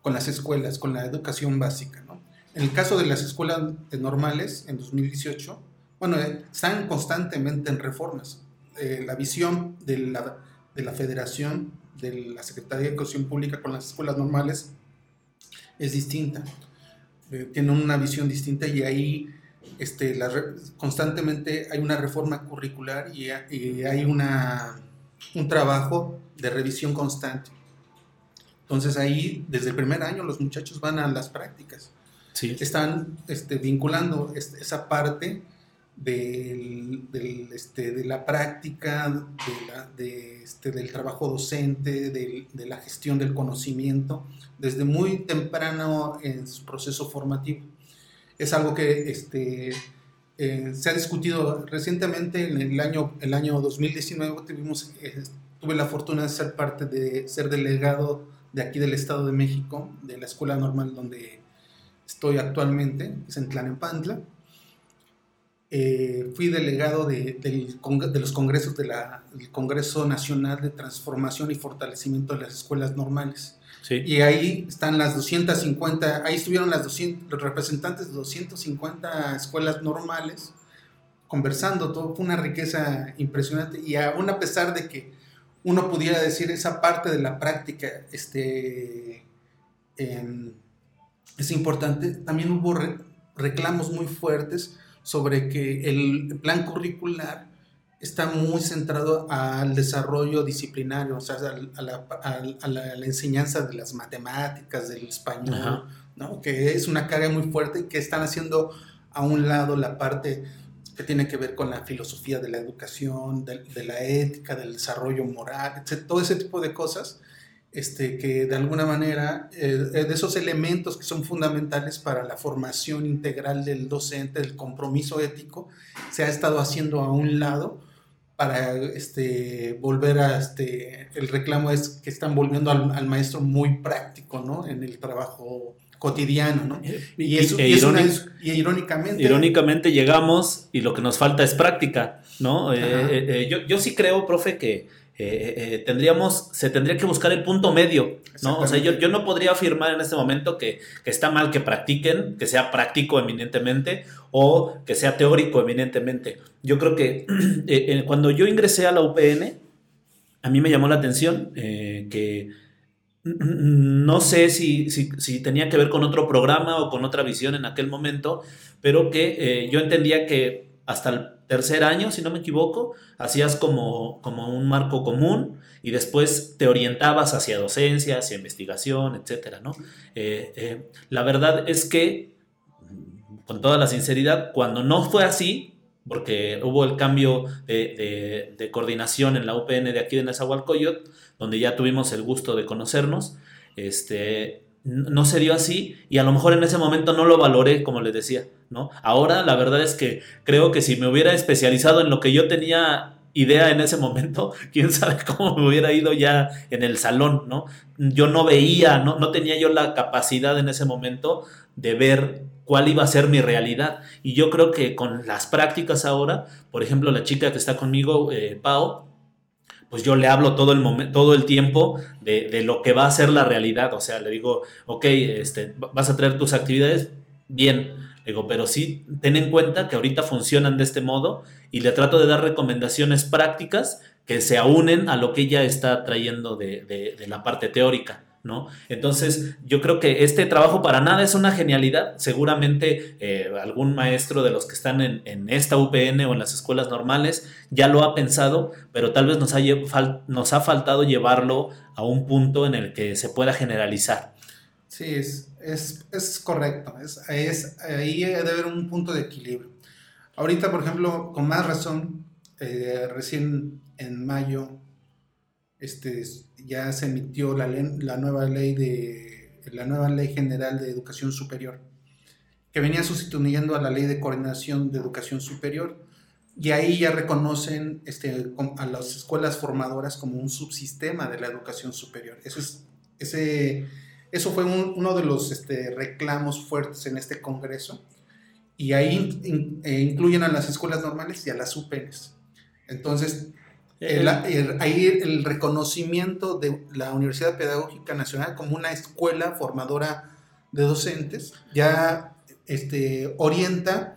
con las escuelas, con la educación básica, ¿no? En el caso de las escuelas normales, en 2018, bueno, eh, están constantemente en reformas. Eh, la visión de la, de la Federación, de la Secretaría de Educación Pública con las escuelas normales es distinta. Eh, tienen una visión distinta y ahí este, la, constantemente hay una reforma curricular y, y hay una, un trabajo de revisión constante. Entonces ahí, desde el primer año, los muchachos van a las prácticas están este, vinculando esa parte del, este, de la práctica, de este, del trabajo docente, de, la gestión del conocimiento, desde muy temprano en su proceso formativo. Es algo que este, eh, se ha discutido recientemente en el año, el año 2019. Tuvimos, eh, tuve la fortuna de ser parte de ser delegado de aquí del Estado de México, de la Escuela Normal donde estoy actualmente, es en Tlanepantla. Eh, fui delegado de, de, los congresos del Congreso Nacional de Transformación y Fortalecimiento de las Escuelas Normales. Y ahí están las 250, ahí estuvieron las 200, los representantes de 250 escuelas normales conversando, todo fue una riqueza impresionante y aún a pesar de que uno pudiera decir esa parte de la práctica, este, es importante, también hubo reclamos muy fuertes sobre que el plan curricular está muy centrado al desarrollo disciplinario, o sea, a, la, enseñanza de las matemáticas, del español, ¿no? que es una carga muy fuerte y que están haciendo a un lado la parte que tiene que ver con la filosofía de la educación, de, la ética, del desarrollo moral, etc., todo ese tipo de cosas este, que de alguna manera, eh, de esos elementos que son fundamentales para la formación integral del docente, el compromiso ético, se ha estado haciendo a un lado para este, volver a, este, el reclamo es que están volviendo al, maestro muy práctico, ¿no? En el trabajo cotidiano, ¿no? Y, eso, e irónicamente... Irónicamente llegamos y lo que nos falta es práctica, ¿no? Eh, eh, yo, yo sí creo, profe, que eh, eh, tendríamos, se tendría que buscar el punto medio, ¿no? O sea, yo, yo no podría afirmar en este momento que, está mal que practiquen, que sea práctico eminentemente o que sea teórico eminentemente. Yo creo que eh, cuando yo ingresé a la UPN, a mí me llamó la atención que no sé si, si, tenía que ver con otro programa o con otra visión en aquel momento, pero que yo entendía que hasta el tercer año, si no me equivoco, hacías como, como un marco común y después te orientabas hacia docencia, hacia investigación, etcétera, ¿no? Eh, eh, la verdad es que, con toda la sinceridad, cuando no fue así, porque hubo el cambio de, de coordinación en la UPN de aquí de Nezahualcóyotl, donde ya tuvimos el gusto de conocernos, este, no se dio así y a lo mejor en ese momento no lo valoré, como les decía, ¿no? Ahora la verdad es que creo que si me hubiera especializado en lo que yo tenía idea en ese momento, quién sabe cómo me hubiera ido ya en el salón, ¿no? Yo no veía, no, no tenía yo la capacidad en ese momento de ver cuál iba a ser mi realidad. Y yo creo que con las prácticas ahora, por ejemplo, la chica que está conmigo, eh, Pau, pues yo le hablo todo el, momento, todo el tiempo de, lo que va a ser la realidad. O sea, le digo, ok, este, vas a traer tus actividades, bien. Le digo, pero sí, ten en cuenta que ahorita funcionan de este modo y le trato de dar recomendaciones prácticas que se unen a lo que ella está trayendo de, de la parte teórica. ¿No? Entonces, yo creo que este trabajo para nada es una genialidad. Seguramente eh, algún maestro de los que están en, esta UPN o en las escuelas normales ya lo ha pensado, pero tal vez nos ha, faltado llevarlo a un punto en el que se pueda generalizar. Sí, es, correcto. Ahí debe haber un punto de equilibrio. Ahorita, por ejemplo, con más razón, eh, recién en mayo este, ya se emitió la, la, nueva ley de la nueva ley general de educación superior que venía sustituyendo a la ley de coordinación de educación superior y ahí ya reconocen este, a las escuelas formadoras como un subsistema de la educación superior. Eso, es, ese, eso fue uno de los este, reclamos fuertes en este Congreso y ahí eh, incluyen a las escuelas normales y a las UPENs. Entonces, el, ahí el reconocimiento de la Universidad Pedagógica Nacional como una escuela formadora de docentes ya este, orienta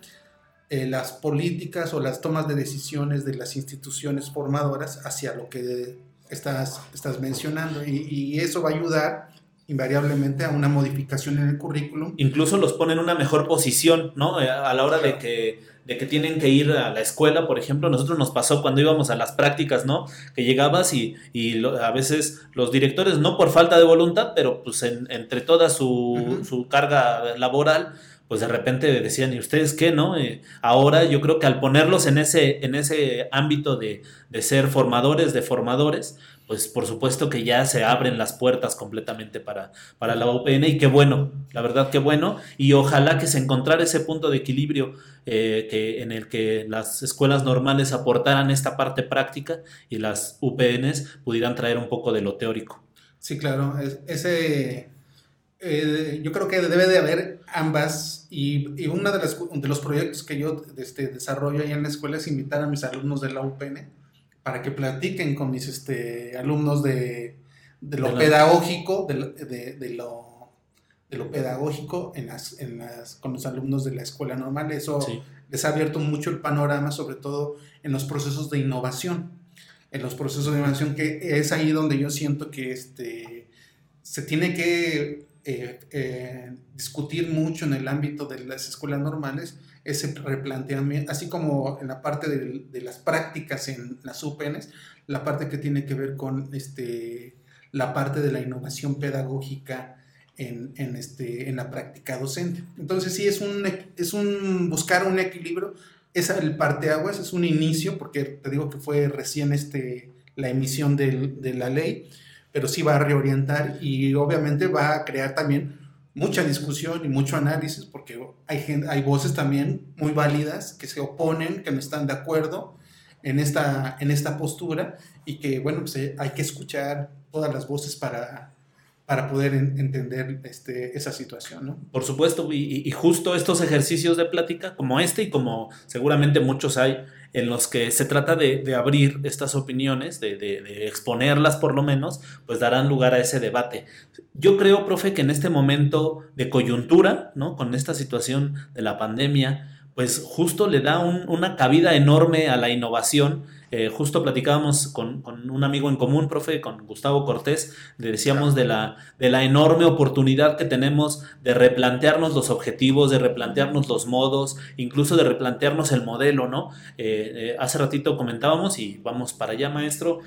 eh, las políticas o las tomas de decisiones de las instituciones formadoras hacia lo que estás, estás mencionando y, y eso va a ayudar invariablemente a una modificación en el currículum. Incluso los pone en una mejor posición, ¿no? Eh, a la hora de que, de que tienen que ir a la escuela, por ejemplo, nosotros nos pasó cuando íbamos a las prácticas, ¿no? Que llegabas y, y a veces los directores, no por falta de voluntad, pero pues entre toda su, su carga laboral, pues de repente decían, ¿y ustedes qué, no? Eh, ahora yo creo que al ponerlos en ese, en ese ámbito de, de, ser formadores, de formadores, pues por supuesto que ya se abren las puertas completamente para, para la UPN y qué bueno, la verdad qué bueno, y ojalá que se encontrara ese punto de equilibrio eh, que, en el que las escuelas normales aportaran esta parte práctica y las UPNs pudieran traer un poco de lo teórico. Sí, claro, ese eh, yo creo que debe de haber ambas y, y uno de, de, los proyectos que yo este, desarrollo ahí en la escuela es invitar a mis alumnos de la UPN para que platiquen con mis este, alumnos de, de lo pedagógico, de, de, lo, de lo pedagógico en las, en las, con los alumnos de la escuela normal. Eso les ha abierto mucho el panorama, sobre todo en los procesos de innovación. En los procesos de innovación, que es ahí donde yo siento que este, se tiene que eh, eh, discutir mucho en el ámbito de las escuelas normales ese replanteamiento, así como en la parte de, las prácticas en las UPNs, la parte que tiene que ver con este, la parte de la innovación pedagógica en, en, este, en la práctica docente. Entonces sí, es un, es un buscar un equilibrio, es el parteaguas, es un inicio, porque te digo que fue recién este, la emisión de la ley, pero sí va a reorientar y obviamente va a crear también mucha discusión y mucho análisis, porque hay, hay voces también muy válidas que se oponen, que no están de acuerdo en esta, en esta postura y que, bueno, pues eh, hay que escuchar todas las voces para, para poder entender este, esa situación, ¿no? Por supuesto, y, justo estos ejercicios de plática como este y como seguramente muchos hay en los que se trata de, abrir estas opiniones, de, de, exponerlas por lo menos, pues darán lugar a ese debate. Yo creo, profe, que en este momento de coyuntura, ¿no? Con esta situación de la pandemia, pues justo le da una cabida enorme a la innovación eh, justo platicábamos con, un amigo en común, profe, con Gustavo Cortés, le decíamos de la, de la enorme oportunidad que tenemos de replantearnos los objetivos, de replantearnos los modos, incluso de replantearnos el modelo, ¿no? Eh, eh, hace ratito comentábamos, y vamos para allá, maestro,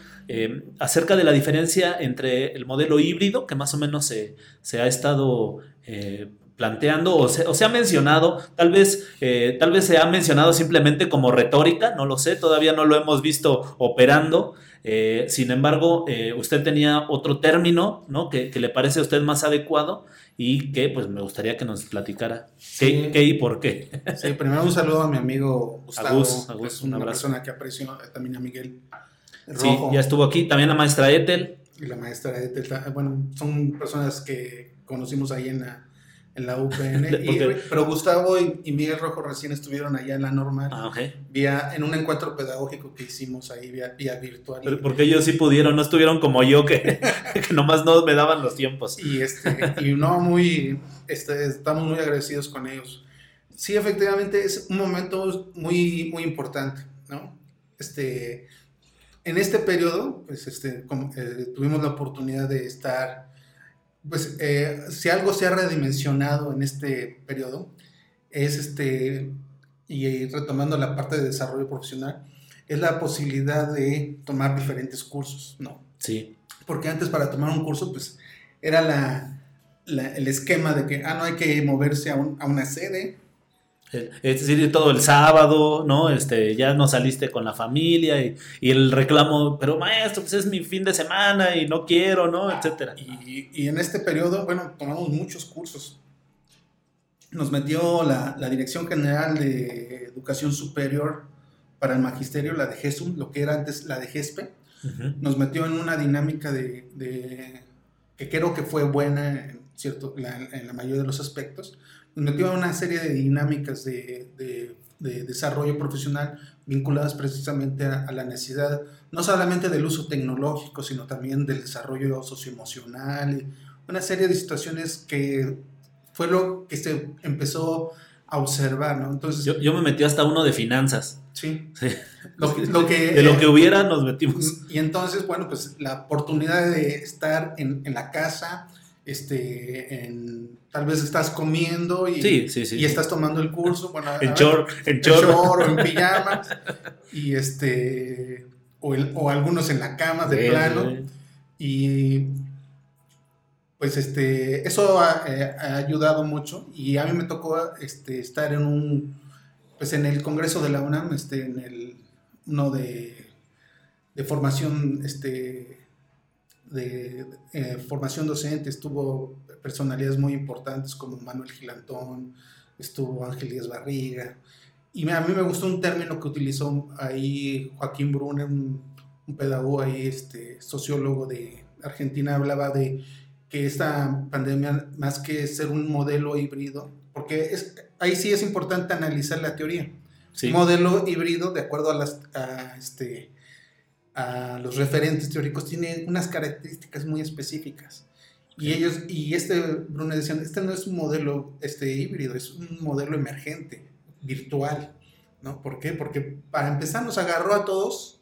acerca de la diferencia entre el modelo híbrido, que más o menos se, se ha estado planteando o se, ha mencionado, tal vez, eh, tal vez se ha mencionado simplemente como retórica, no lo sé, todavía no lo hemos visto operando. Eh, sin embargo, eh, usted tenía otro término ¿no? Que, le parece a usted más adecuado y que pues me gustaría que nos platicara qué, y por qué. Sí, primero un saludo a mi amigo Gustavo, es una persona que aprecio, también a Miguel. Sí, ya estuvo aquí, también la maestra Ethel. Y la maestra Ethel, bueno, son personas que conocimos ahí en la en la UPN. pero Gustavo y, Miguel Rojo recién estuvieron allá en la normal. Ah, vía, en un encuentro pedagógico que hicimos ahí vía, virtual. Pero porque ellos sí pudieron, no estuvieron como yo que, nomás no me daban los tiempos. Y, este, y no, muy, este, estamos muy agradecidos con ellos. Sí, efectivamente es un momento muy, muy importante, ¿no? Este, en este periodo, pues este, eh, tuvimos la oportunidad de estar pues eh, si algo se ha redimensionado en este periodo, es este, y retomando la parte de desarrollo profesional, es la posibilidad de tomar diferentes cursos, ¿no? Sí. Porque antes para tomar un curso, pues era la, el esquema de que, ah, no hay que moverse a, a una sede, es decir, todo el sábado, ¿no? Este, ya no saliste con la familia y, el reclamo, pero maestro, pues es mi fin de semana y no quiero, ¿no? Etcétera. Y, en este periodo, bueno, tomamos muchos cursos. Nos metió la, Dirección General de Educación Superior para el Magisterio, la de GESUM, lo que era antes la de GESPE. Nos metió en una dinámica de, que creo que fue buena cierto, en la mayoría de los aspectos nos metió una serie de dinámicas de, de, desarrollo profesional vinculadas precisamente a, la necesidad, no solamente del uso tecnológico, sino también del desarrollo socioemocional, una serie de situaciones que fue lo que se empezó a observar, ¿no? Entonces, yo, yo me metí hasta uno de finanzas. Sí. sí. Lo, lo que, de lo que hubiera nos metimos. Y entonces, bueno, pues la oportunidad de estar en, en la casa, este, en, tal vez estás comiendo y, y estás tomando el curso, bueno, en short, en o en pijama, y este, o, o, algunos en la cama de plano, y pues este, eso eh, ha, ayudado mucho, y a mí me tocó este, estar en un, pues en el congreso de la UNAM, este, en el, uno de, de formación, este, de eh, formación docente, estuvo personalidades muy importantes como Manuel Gilantón, estuvo Ángel Díaz Barriga, y a mí me gustó un término que utilizó ahí Joaquín Brune, un, pedagogo ahí, este, sociólogo de Argentina, hablaba de que esta pandemia, más que ser un modelo híbrido, porque es, ahí sí es importante analizar la teoría. Modelo híbrido, de acuerdo a las, a este, a los referentes teóricos tiene unas características muy específicas. Y ellos, y este, Bruno decían, este no es un modelo este, híbrido, es un modelo emergente, virtual, ¿no? ¿Por qué? Porque para empezar nos agarró a todos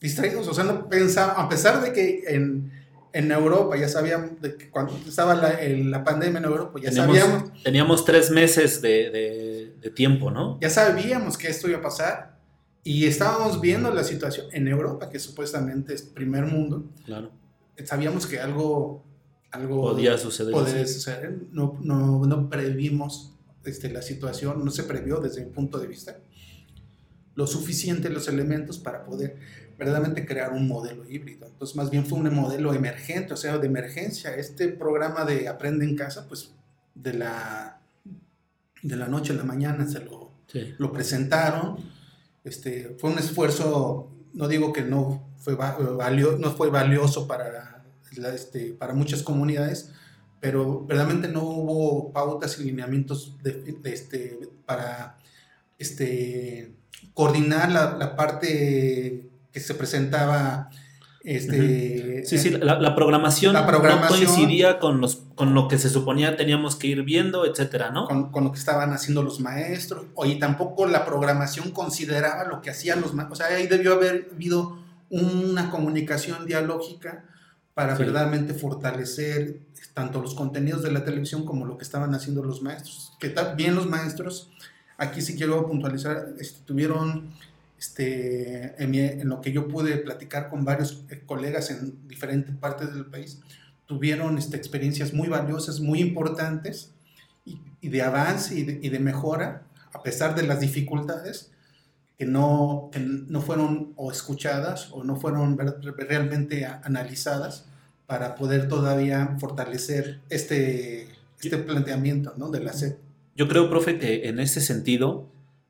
distraídos, o sea, no pensaba, a pesar de que en, en Europa ya sabíamos, de que cuando estaba la, la pandemia en Europa, ya sabíamos... Teníamos tres meses de, de, de tiempo, ¿no? Ya sabíamos que esto iba a pasar, y estábamos viendo la situación en Europa, que supuestamente es primer mundo. Claro. Sabíamos que algo, algo podía suceder. Podía suceder. No, no, no previmos este, la situación, no se previó desde mi punto de vista. lo suficiente los elementos para poder verdaderamente crear un modelo híbrido. Entonces, más bien fue un modelo emergente, o sea, de emergencia. Este programa de Aprende en Casa, pues de la, de la noche a la mañana se lo, lo presentaron. Este, fue un esfuerzo, no digo que no fue, valio, no fue valioso para, este, para muchas comunidades, pero verdaderamente no hubo pautas y lineamientos este, para coordinar la, parte que se presentaba. Este, Sí, sí, la, programación no coincidía con, los, con lo que se suponía teníamos que ir viendo, etcétera, ¿no? Con, con, lo que estaban haciendo los maestros, y tampoco la programación consideraba lo que hacían los maestros. O sea, ahí debió haber habido una comunicación dialógica para verdaderamente fortalecer tanto los contenidos de la televisión como lo que estaban haciendo los maestros. Que bien los maestros, aquí sí quiero puntualizar, este, tuvieron, este, en, lo que yo pude platicar con varios eh, colegas en diferentes partes del país, tuvieron este, experiencias muy valiosas, muy importantes y, de avance y de, y de, mejora, a pesar de las dificultades, que no, que no fueron o escuchadas o no fueron realmente analizadas para poder todavía fortalecer este, este planteamiento ¿no? de la SED. Yo creo, profe, que en ese sentido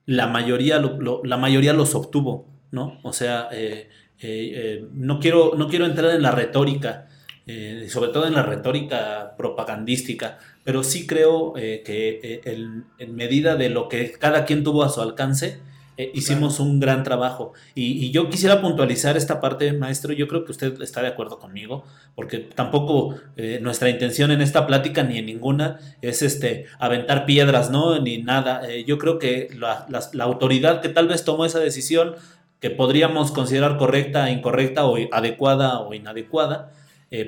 la mayoría, la mayoría los obtuvo, ¿no? O sea, eh, eh, eh, no, quiero, no quiero entrar en la retórica, sobre todo en la retórica propagandística, pero sí creo que en medida de lo que cada quien tuvo a su alcance, eh, hicimos un gran trabajo. Y, yo quisiera puntualizar esta parte, maestro, yo creo que usted está de acuerdo conmigo, porque tampoco eh, nuestra intención en esta plática ni en ninguna es este, aventar piedras, ¿no? Ni nada. Eh, yo creo que la, autoridad que tal vez tomó esa decisión, que podríamos considerar correcta, incorrecta o adecuada o inadecuada,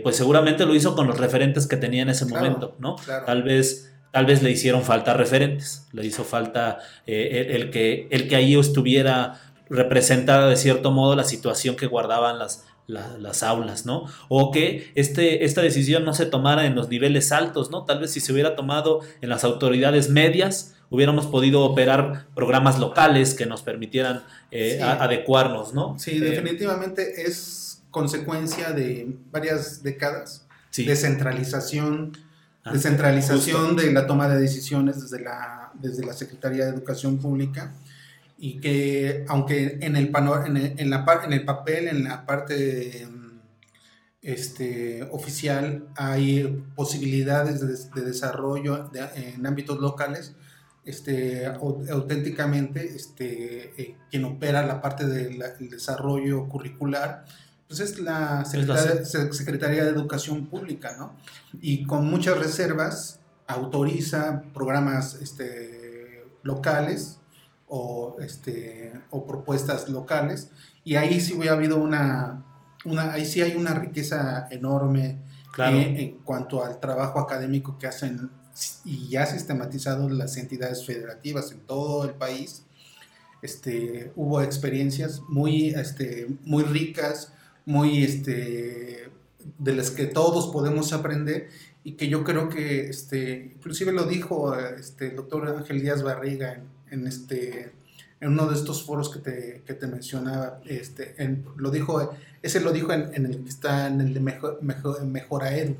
pues seguramente lo hizo con los referentes que tenía en ese momento, ¿no? Tal vez tal vez le hicieron falta referentes, le hizo falta eh, el, que, el que ahí estuviera representada de cierto modo la situación que guardaban las, las aulas, ¿no? O que este, esta decisión no se tomara en los niveles altos, ¿no? Tal vez si se hubiera tomado en las autoridades medias, hubiéramos podido operar programas locales que nos permitieran eh, adecuarnos, ¿no? Sí, eh, definitivamente es consecuencia de varias décadas de centralización Ah, descentralización de la toma de decisiones desde la, desde la Secretaría de Educación Pública y que aunque en el, en el, en la, en el papel, en la parte este, oficial hay posibilidades de, desarrollo en ámbitos locales, este, auténticamente este, eh, quien opera la parte del desarrollo curricular pues es la Secretaría, de Educación Pública, ¿no? Y con muchas reservas autoriza programas este, locales o, este, o propuestas locales y ahí sí ha habido una, una ahí sí hay una riqueza enorme eh, en cuanto al trabajo académico que hacen y ya sistematizado las entidades federativas en todo el país. Este, hubo experiencias muy, este, muy ricas, muy, este, de las que todos podemos aprender y que yo creo que, este, inclusive lo dijo este, el doctor Ángel Díaz Barriga en, este, en uno de estos foros que te, que te mencionaba, este, lo dijo, ese lo dijo en, el que está en el de Mejor, mejor, Mejora Edu.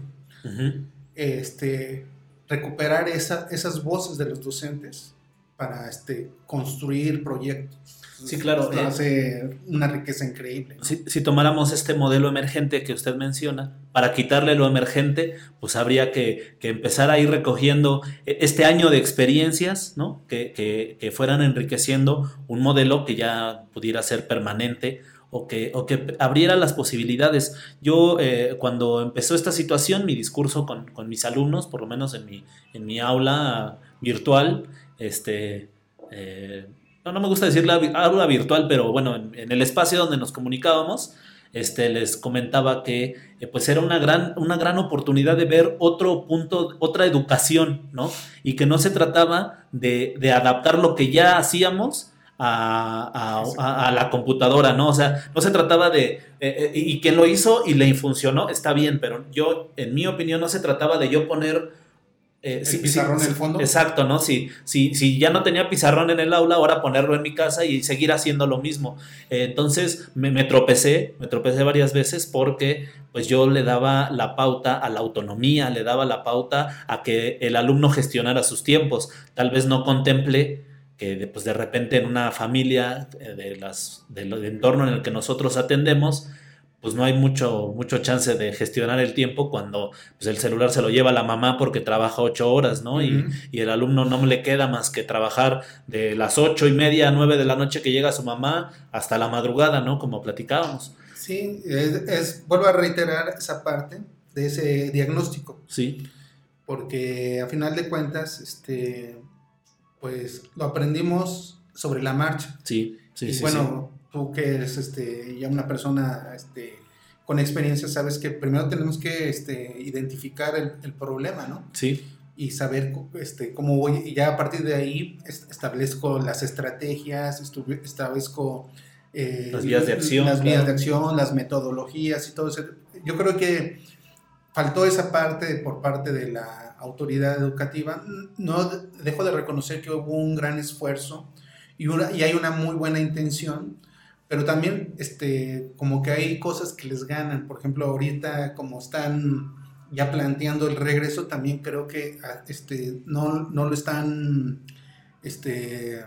este, recuperar esa, esas voces de los docentes para este, construir proyectos. Sí, claro. Eh, hace una riqueza increíble. Si, tomáramos este modelo emergente que usted menciona, para quitarle lo emergente, pues habría que, empezar a ir recogiendo e, este año de experiencias, ¿no? Que, fueran enriqueciendo un modelo que ya pudiera ser permanente o que, o que abriera las posibilidades. Yo, eh, cuando empezó esta situación, mi discurso con, mis alumnos, por lo menos en mi, en mi aula virtual, este, eh, no, me gusta decir la aula virtual, pero bueno, en, el espacio donde nos comunicábamos, este, les comentaba que eh, pues era una gran, una gran oportunidad de ver otro punto, otra educación, ¿no? Y que no se trataba de, adaptar lo que ya hacíamos a, la computadora, ¿no? O sea, no se trataba de, eh, y quien lo hizo y le funcionó, está bien, pero yo, en mi opinión, no se trataba de yo poner Eh, el pizarrón en el fondo. Exacto, ¿no? Si, si, si ya no tenía pizarrón en el aula, ahora ponerlo en mi casa y seguir haciendo lo mismo. Eh, entonces me, me, tropecé, me tropecé varias veces porque pues yo le daba la pauta a la autonomía, le daba la pauta a que el alumno gestionara sus tiempos. Tal vez no contemple que de, pues de repente en una familia eh, de las, del entorno en el que nosotros atendemos, pues no hay mucho, mucho chance de gestionar el tiempo cuando pues, el celular se lo lleva la mamá porque trabaja ocho horas, ¿no? y, y, el alumno no le queda más que trabajar de las ocho y media a nueve de la noche que llega su mamá hasta la madrugada, ¿no? Como platicábamos. Sí, es, vuelvo a reiterar esa parte de ese diagnóstico. Sí. Porque a final de cuentas, este, pues lo aprendimos sobre la marcha. Sí, sí, y sí. Bueno, tú que eres este, ya una persona este, con experiencia, sabes que primero tenemos que este, identificar el, el problema, ¿no? Sí. Y saber este, cómo voy, y ya a partir de ahí establezco las estrategias, establezco eh, las vías de acción. Las vías de acción, las metodologías y todo eso. Yo creo que faltó esa parte por parte de la autoridad educativa. No dejo de reconocer que hubo un gran esfuerzo y, una, y hay una muy buena intención, pero también este, como que hay cosas que les ganan. Por ejemplo, ahorita como están ya planteando el regreso, también creo que este, no, no lo están este,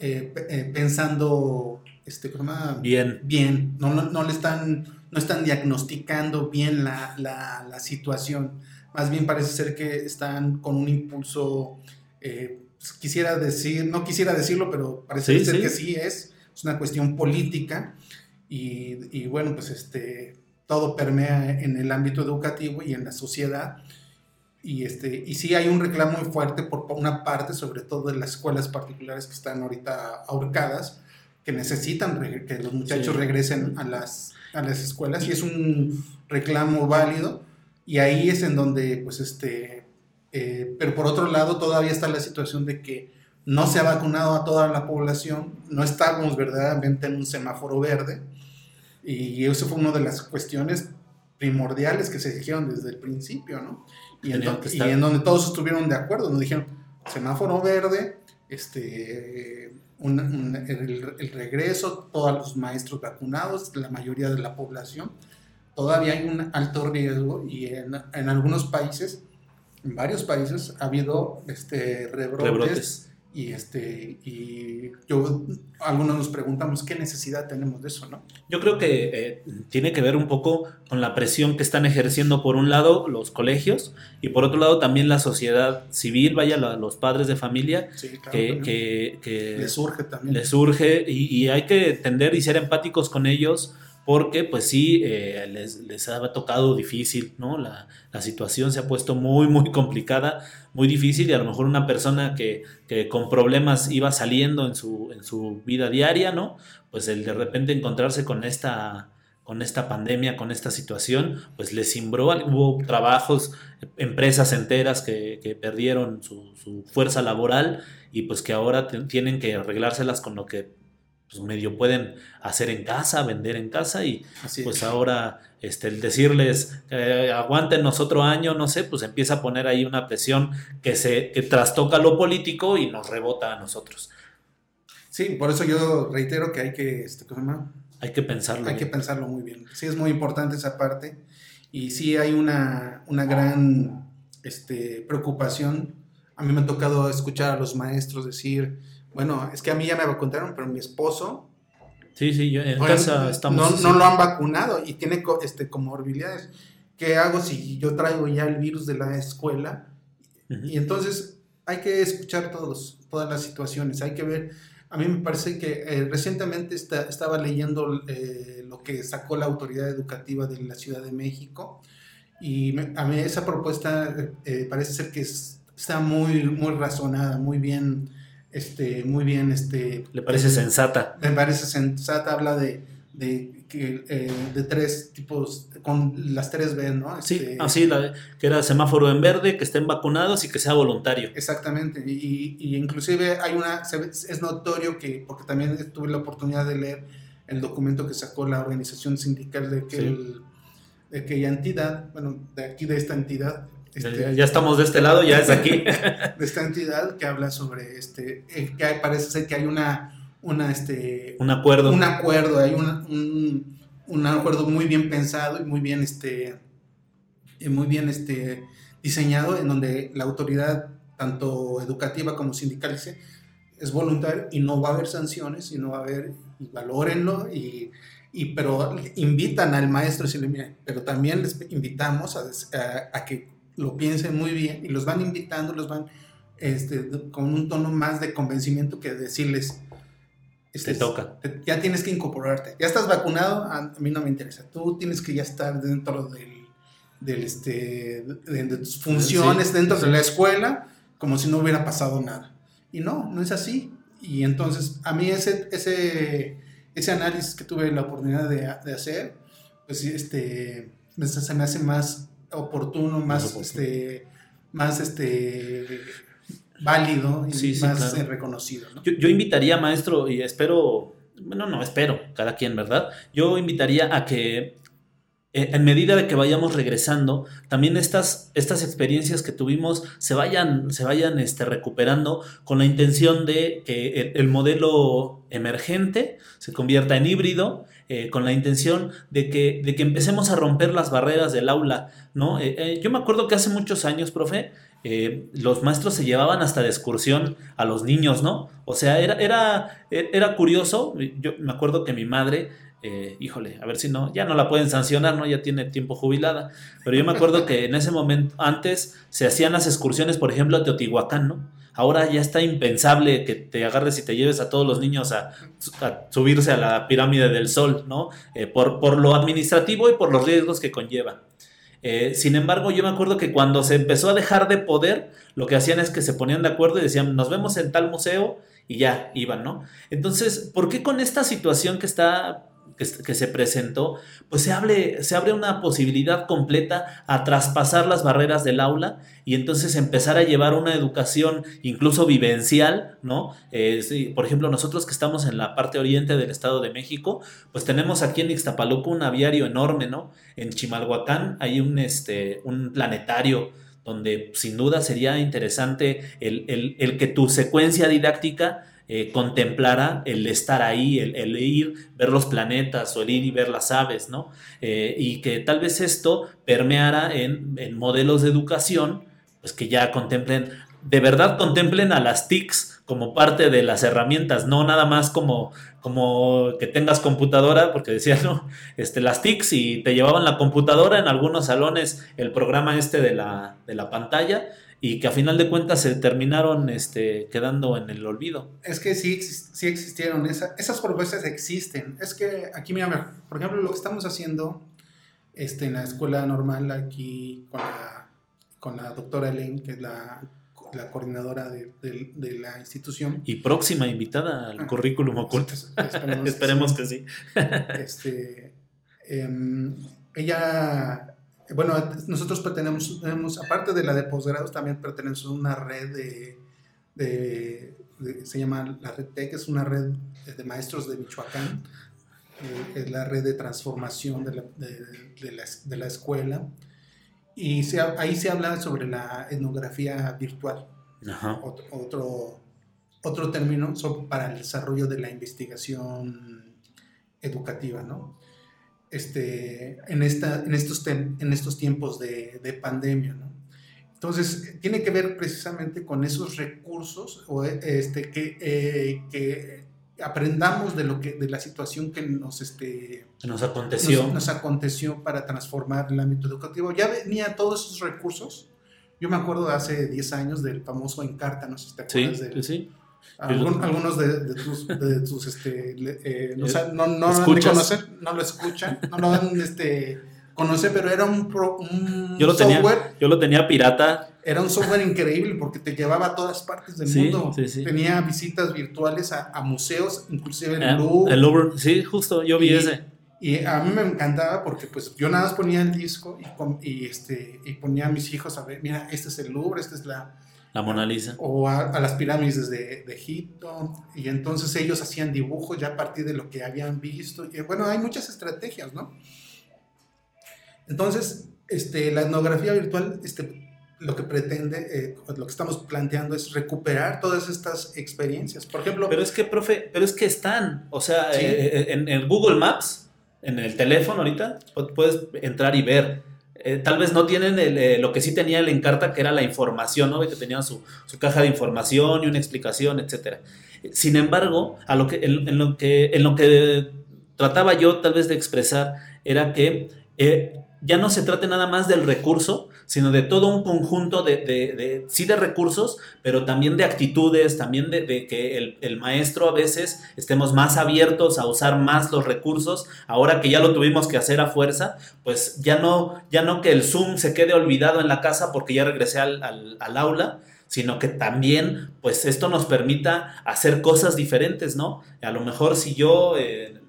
eh, eh, pensando este, bien. bien. No, no, no, le están, no están diagnosticando bien la, la, la, situación. Más bien parece ser que están con un impulso, eh, quisiera decir, no quisiera decirlo, pero parece Sí, ser sí. que sí es. Es una cuestión política y, y bueno, pues este, todo permea en el ámbito educativo y en la sociedad. Y, este, y sí hay un reclamo muy fuerte por una parte, sobre todo de las escuelas particulares que están ahorita ahorcadas, que necesitan que los muchachos Sí. regresen a las, a las escuelas y es un reclamo válido y ahí es en donde, pues, este, eh, pero por otro lado todavía está la situación de que no se ha vacunado a toda la población, no estamos verdaderamente en un semáforo verde y eso fue una de las cuestiones primordiales que se dijeron desde el principio, ¿no? Y en, do- y donde todos estuvieron de acuerdo, nos dijeron semáforo verde, este, un- un- el, el regreso, todos los maestros vacunados, la mayoría de la población, todavía hay un alto riesgo y en, en algunos países, en varios países, ha habido este, rebrotes, Rebrotes. Y este y yo algunos nos preguntamos qué necesidad tenemos de eso, ¿no? Yo creo que eh, tiene que ver un poco con la presión que están ejerciendo por un lado los colegios y por otro lado también la sociedad civil, vaya, la- los padres de familia, Sí, claro. que, ¿no? que, que les surge también. les surge y, y hay que tender y ser empáticos con ellos porque pues sí, eh, les, les ha tocado difícil, ¿no? La, la situación se ha puesto muy, muy complicada, muy difícil y a lo mejor una persona que, que con problemas iba saliendo en su, en su vida diaria, ¿no? Pues el de repente encontrarse con esta con esta pandemia, con esta situación, pues les cimbró, hubo trabajos, empresas enteras que, que perdieron su, su fuerza laboral y pues que ahora tienen que arreglárselas con lo que pues medio pueden hacer en casa, vender en casa y Así es. pues ahora este, el decirles eh, aguántenos otro año, no sé, pues empieza a poner ahí una presión que se que trastoca lo político y nos rebota a nosotros. Sí, por eso yo reitero que hay que, este, ¿cómo se llama? Hay que pensarlo. Hay que pensarlo muy bien. Sí, es muy importante esa parte. Y sí hay una, una gran este, preocupación. A mí me ha tocado escuchar a los maestros decir, bueno, es que a mí ya me vacunaron, pero mi esposo Sí, sí, yo en casa estamos. no, no lo han vacunado y tiene este, comorbilidades. ¿Qué hago si yo traigo ya el virus de la escuela? Y entonces hay que escuchar todos, todas las situaciones, hay que ver. A mí me parece que eh, recientemente esta- estaba leyendo eh, lo que sacó la autoridad educativa de la Ciudad de México y me- a mí esa propuesta eh, eh, parece ser que es- está muy, muy razonada, muy bien, este, muy bien, este, Le parece eh, sensata. me parece sensata, habla de, de, que, eh, de tres tipos, con las tres B, ¿no? Sí, Este, así, la- que era semáforo en verde, que estén vacunados y que sea voluntario. Exactamente, y, y inclusive hay una, es notorio que, porque también tuve la oportunidad de leer el documento que sacó la organización sindical de, aquel- de aquella entidad, bueno, de aquí de esta entidad, Este, ya estamos de este lado, ya es aquí. de esta entidad que habla sobre este, eh, que parece ser que hay una, una este, un acuerdo. Un acuerdo, hay un, un, acuerdo muy bien pensado y muy bien, este, muy bien este, diseñado en donde la autoridad, tanto educativa como sindical, dice, es voluntario y no va a haber sanciones y no va a haber, y valórenlo y y pero invitan al maestro y le pero también les invitamos a, a, que lo piensen muy bien y los van invitando, los van este, con un tono más de convencimiento que decirles, este, te toca. ya tienes que incorporarte. Ya estás vacunado, a, mí no me interesa. Tú tienes que ya estar dentro del, del este, de, tus funciones, dentro de la escuela, como si no hubiera pasado nada. Y no, no es así. Y entonces, a mí ese, ese ese análisis que tuve la oportunidad de, de hacer, pues este, se me hace más oportuno, más, este, más este, válido y más eh, reconocido. Yo, yo, invitaría, maestro, y espero, bueno, no, espero, cada quien, ¿verdad? Yo invitaría a que eh, en medida de que vayamos regresando, también estas, estas experiencias que tuvimos se vayan, se vayan este, recuperando con la intención de que el, modelo emergente se convierta en híbrido, eh, con la intención de que, de que empecemos a romper las barreras del aula. ¿no? Eh, yo me acuerdo que hace muchos años, profe, los maestros se llevaban hasta de excursión a los niños, ¿no? O sea, era, era, era curioso. Yo me acuerdo que mi madre eh, híjole, a ver si no, ya no la pueden sancionar, ¿no? Ya tiene tiempo jubilada. Pero yo me acuerdo que en ese momento, antes se hacían las excursiones, por ejemplo, a Teotihuacán, ¿no? Ahora ya está impensable que te agarres y te lleves a todos los niños a, subirse a la pirámide del sol, ¿no? Eh, por, por, lo administrativo y por los riesgos que conlleva. Eh, sin embargo, yo me acuerdo que cuando se empezó a dejar de poder, lo que hacían es que se ponían de acuerdo y decían, nos vemos en tal museo y ya iban, ¿no? Entonces, ¿por qué con esta situación que está que, se presentó, pues se abre, se abre una posibilidad completa a traspasar las barreras del aula y entonces empezar a llevar una educación incluso vivencial, ¿no? Eh, por ejemplo, nosotros que estamos en la parte oriente del Estado de México, pues tenemos aquí en Ixtapaluca un aviario enorme, ¿no? En Chimalhuacán hay un, este, un planetario donde sin duda sería interesante el, el que tu secuencia didáctica eh, contemplara el estar ahí, el, ir, ver los planetas o el ir y ver las aves, ¿no? Eh, y que tal vez esto permeara en, modelos de educación, pues que ya contemplen, de verdad contemplen a las TICs como parte de las herramientas, no nada más como, como que tengas computadora, porque decían, no, este, las TICs y te llevaban la computadora en algunos salones, el programa este de la, de la pantalla, y que a final de cuentas se terminaron este, quedando en el olvido. Es que sí, sí existieron, esas propuestas existen. Es que aquí, mira, por ejemplo, lo que estamos haciendo este, en la escuela normal aquí con la, con la doctora Elaine, que es la, la coordinadora de, de, la institución. Y próxima invitada al ah, currículum oculto. Esperemos, que sí. este, em, ella bueno, nosotros pertenecemos, aparte de la de posgrados, también pertenecemos a una red de, se llama la red TEC, es una red de maestros de Michoacán, eh, es la red de transformación de la, de, la, escuela, y ahí se habla sobre la etnografía virtual, Otro, otro, término para el desarrollo de la investigación educativa, ¿no? Este, en, esta, en, estos, en estos tiempos de, de pandemia. ¿no? Entonces, tiene que ver precisamente con esos recursos o, este, que, eh, que aprendamos de, lo que, de la situación que nos, este, nos, aconteció. Nos, aconteció para transformar el ámbito educativo. Ya venía todos esos recursos. Yo me acuerdo de hace 10 años del famoso Encarta, no sé si te acuerdas sí, Sí, algunos de, tus, de tus este, eh, no, no, no, no, no lo escuchan, no lo han este, conocer, pero era un, un yo lo software. Tenía, yo lo tenía pirata. Era un software increíble porque te llevaba a todas partes del mundo. Tenía visitas virtuales a, a museos, inclusive en el Louvre. El Louvre, sí, justo, yo vi ese. Y a mí me encantaba porque pues yo nada más ponía el disco y, y, este, y ponía a mis hijos a ver, mira, este es el Louvre, esta es la, la Mona Lisa. O a, las pirámides de, Egipto. Y entonces ellos hacían dibujos ya a partir de lo que habían visto. Y bueno, hay muchas estrategias, ¿no? Entonces, este, la etnografía virtual este, lo que pretende, eh, lo que estamos planteando es recuperar todas estas experiencias. Por ejemplo... Pero es que, profe, pero es que están, o sea, eh, en, en, Google Maps, en el teléfono ahorita, puedes entrar y ver. Eh, tal vez no tienen lo que sí tenía el Encarta, que era la información, ¿no? Que tenían su, su, caja de información y una explicación, etc. Sin embargo, a lo que, en, lo que, en lo que trataba yo tal vez de expresar era que ya no se trate nada más del recurso, sino de todo un conjunto de, de, sí de recursos, pero también de actitudes, también de, que el, maestro a veces estemos más abiertos a usar más los recursos, ahora que ya lo tuvimos que hacer a fuerza, pues ya no, ya no que el Zoom se quede olvidado en la casa porque ya regresé al, al, aula, sino que también pues esto nos permita hacer cosas diferentes, ¿no? A lo mejor si yo... Eh,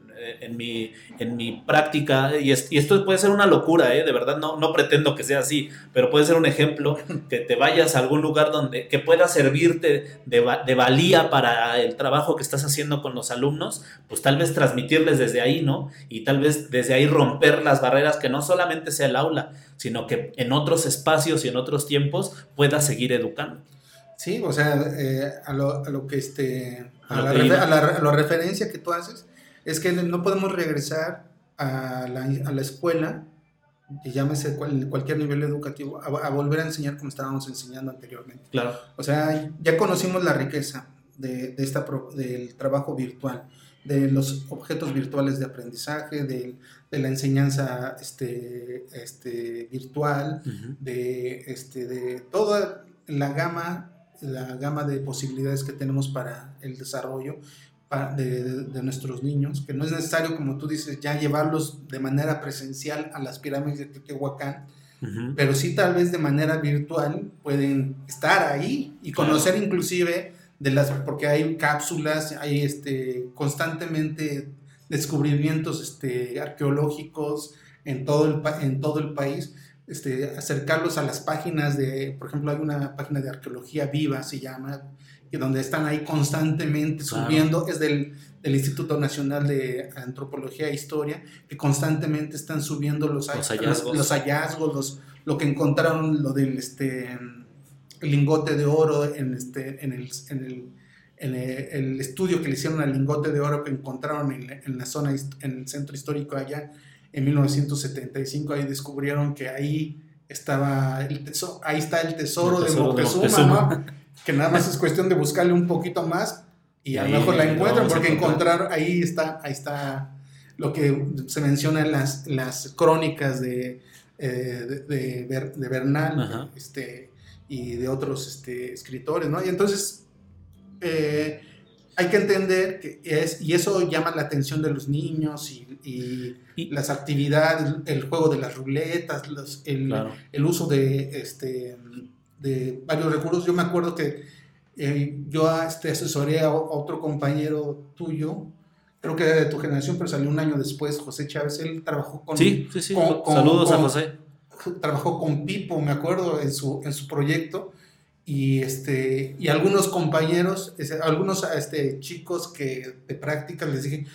en mi, en mi práctica, y, esto puede ser una locura, ¿eh? de verdad no, no pretendo que sea así, pero puede ser un ejemplo que te vayas a algún lugar donde que pueda servirte de, de valía para el trabajo que estás haciendo con los alumnos, pues tal vez transmitirles desde ahí, ¿no? Y tal vez desde ahí romper las barreras que no solamente sea el aula, sino que en otros espacios y en otros tiempos pueda seguir educando. Sí, o sea, eh, a, lo, a, lo, que este, a, la, a, la, a la referencia que tú haces, es que no podemos regresar a la, a la escuela, y llámese cualquier nivel educativo, a, volver a enseñar como estábamos enseñando anteriormente. Claro. O sea, ya conocimos la riqueza de, de esta, del trabajo virtual, de los objetos virtuales de aprendizaje, de, de la enseñanza este, este, virtual, de, este, de toda la gama, la gama de posibilidades que tenemos para el desarrollo de, nuestros niños, que no es necesario, como tú dices, ya llevarlos de manera presencial a las pirámides de Teotihuacán, pero sí tal vez de manera virtual pueden estar ahí y conocer inclusive de las, porque hay cápsulas, hay este, constantemente descubrimientos este, arqueológicos en todo el, en todo el país. Este, acercarlos a las páginas de, por ejemplo, hay una página de arqueología viva, se llama, y donde están ahí constantemente subiendo, es del, del, Instituto Nacional de Antropología e Historia, que constantemente están subiendo los, hallazgos, los, hallazgos los, lo que encontraron, lo del este, lingote de oro en, este, en, el, en, el, en el, estudio que le hicieron al lingote de oro que encontraron en, en la zona, en el centro histórico allá en 1975, ahí descubrieron que ahí estaba el tesoro, ahí está el tesoro, de Moctezuma, que nada más es cuestión de buscarle un poquito más y a lo mejor la encuentran porque encontrar ahí está, ahí está lo que se menciona en las, las crónicas de, eh, de, de, Bernal este, y de otros este, escritores, ¿no? Y entonces eh, hay que entender que es, y eso llama la atención de los niños y, las actividades, el juego de las ruletas, los, el, el, uso de, este, de varios recursos. Yo me acuerdo que eh, yo este, asesoré a, otro compañero tuyo, creo que era de tu generación, pero salió un año después, José Chávez, él trabajó con... Sí, sí, sí, saludos a José. Trabajó con Pipo, me acuerdo, en su, en su proyecto. Y, este, y algunos compañeros, algunos este, chicos que de práctica les dije,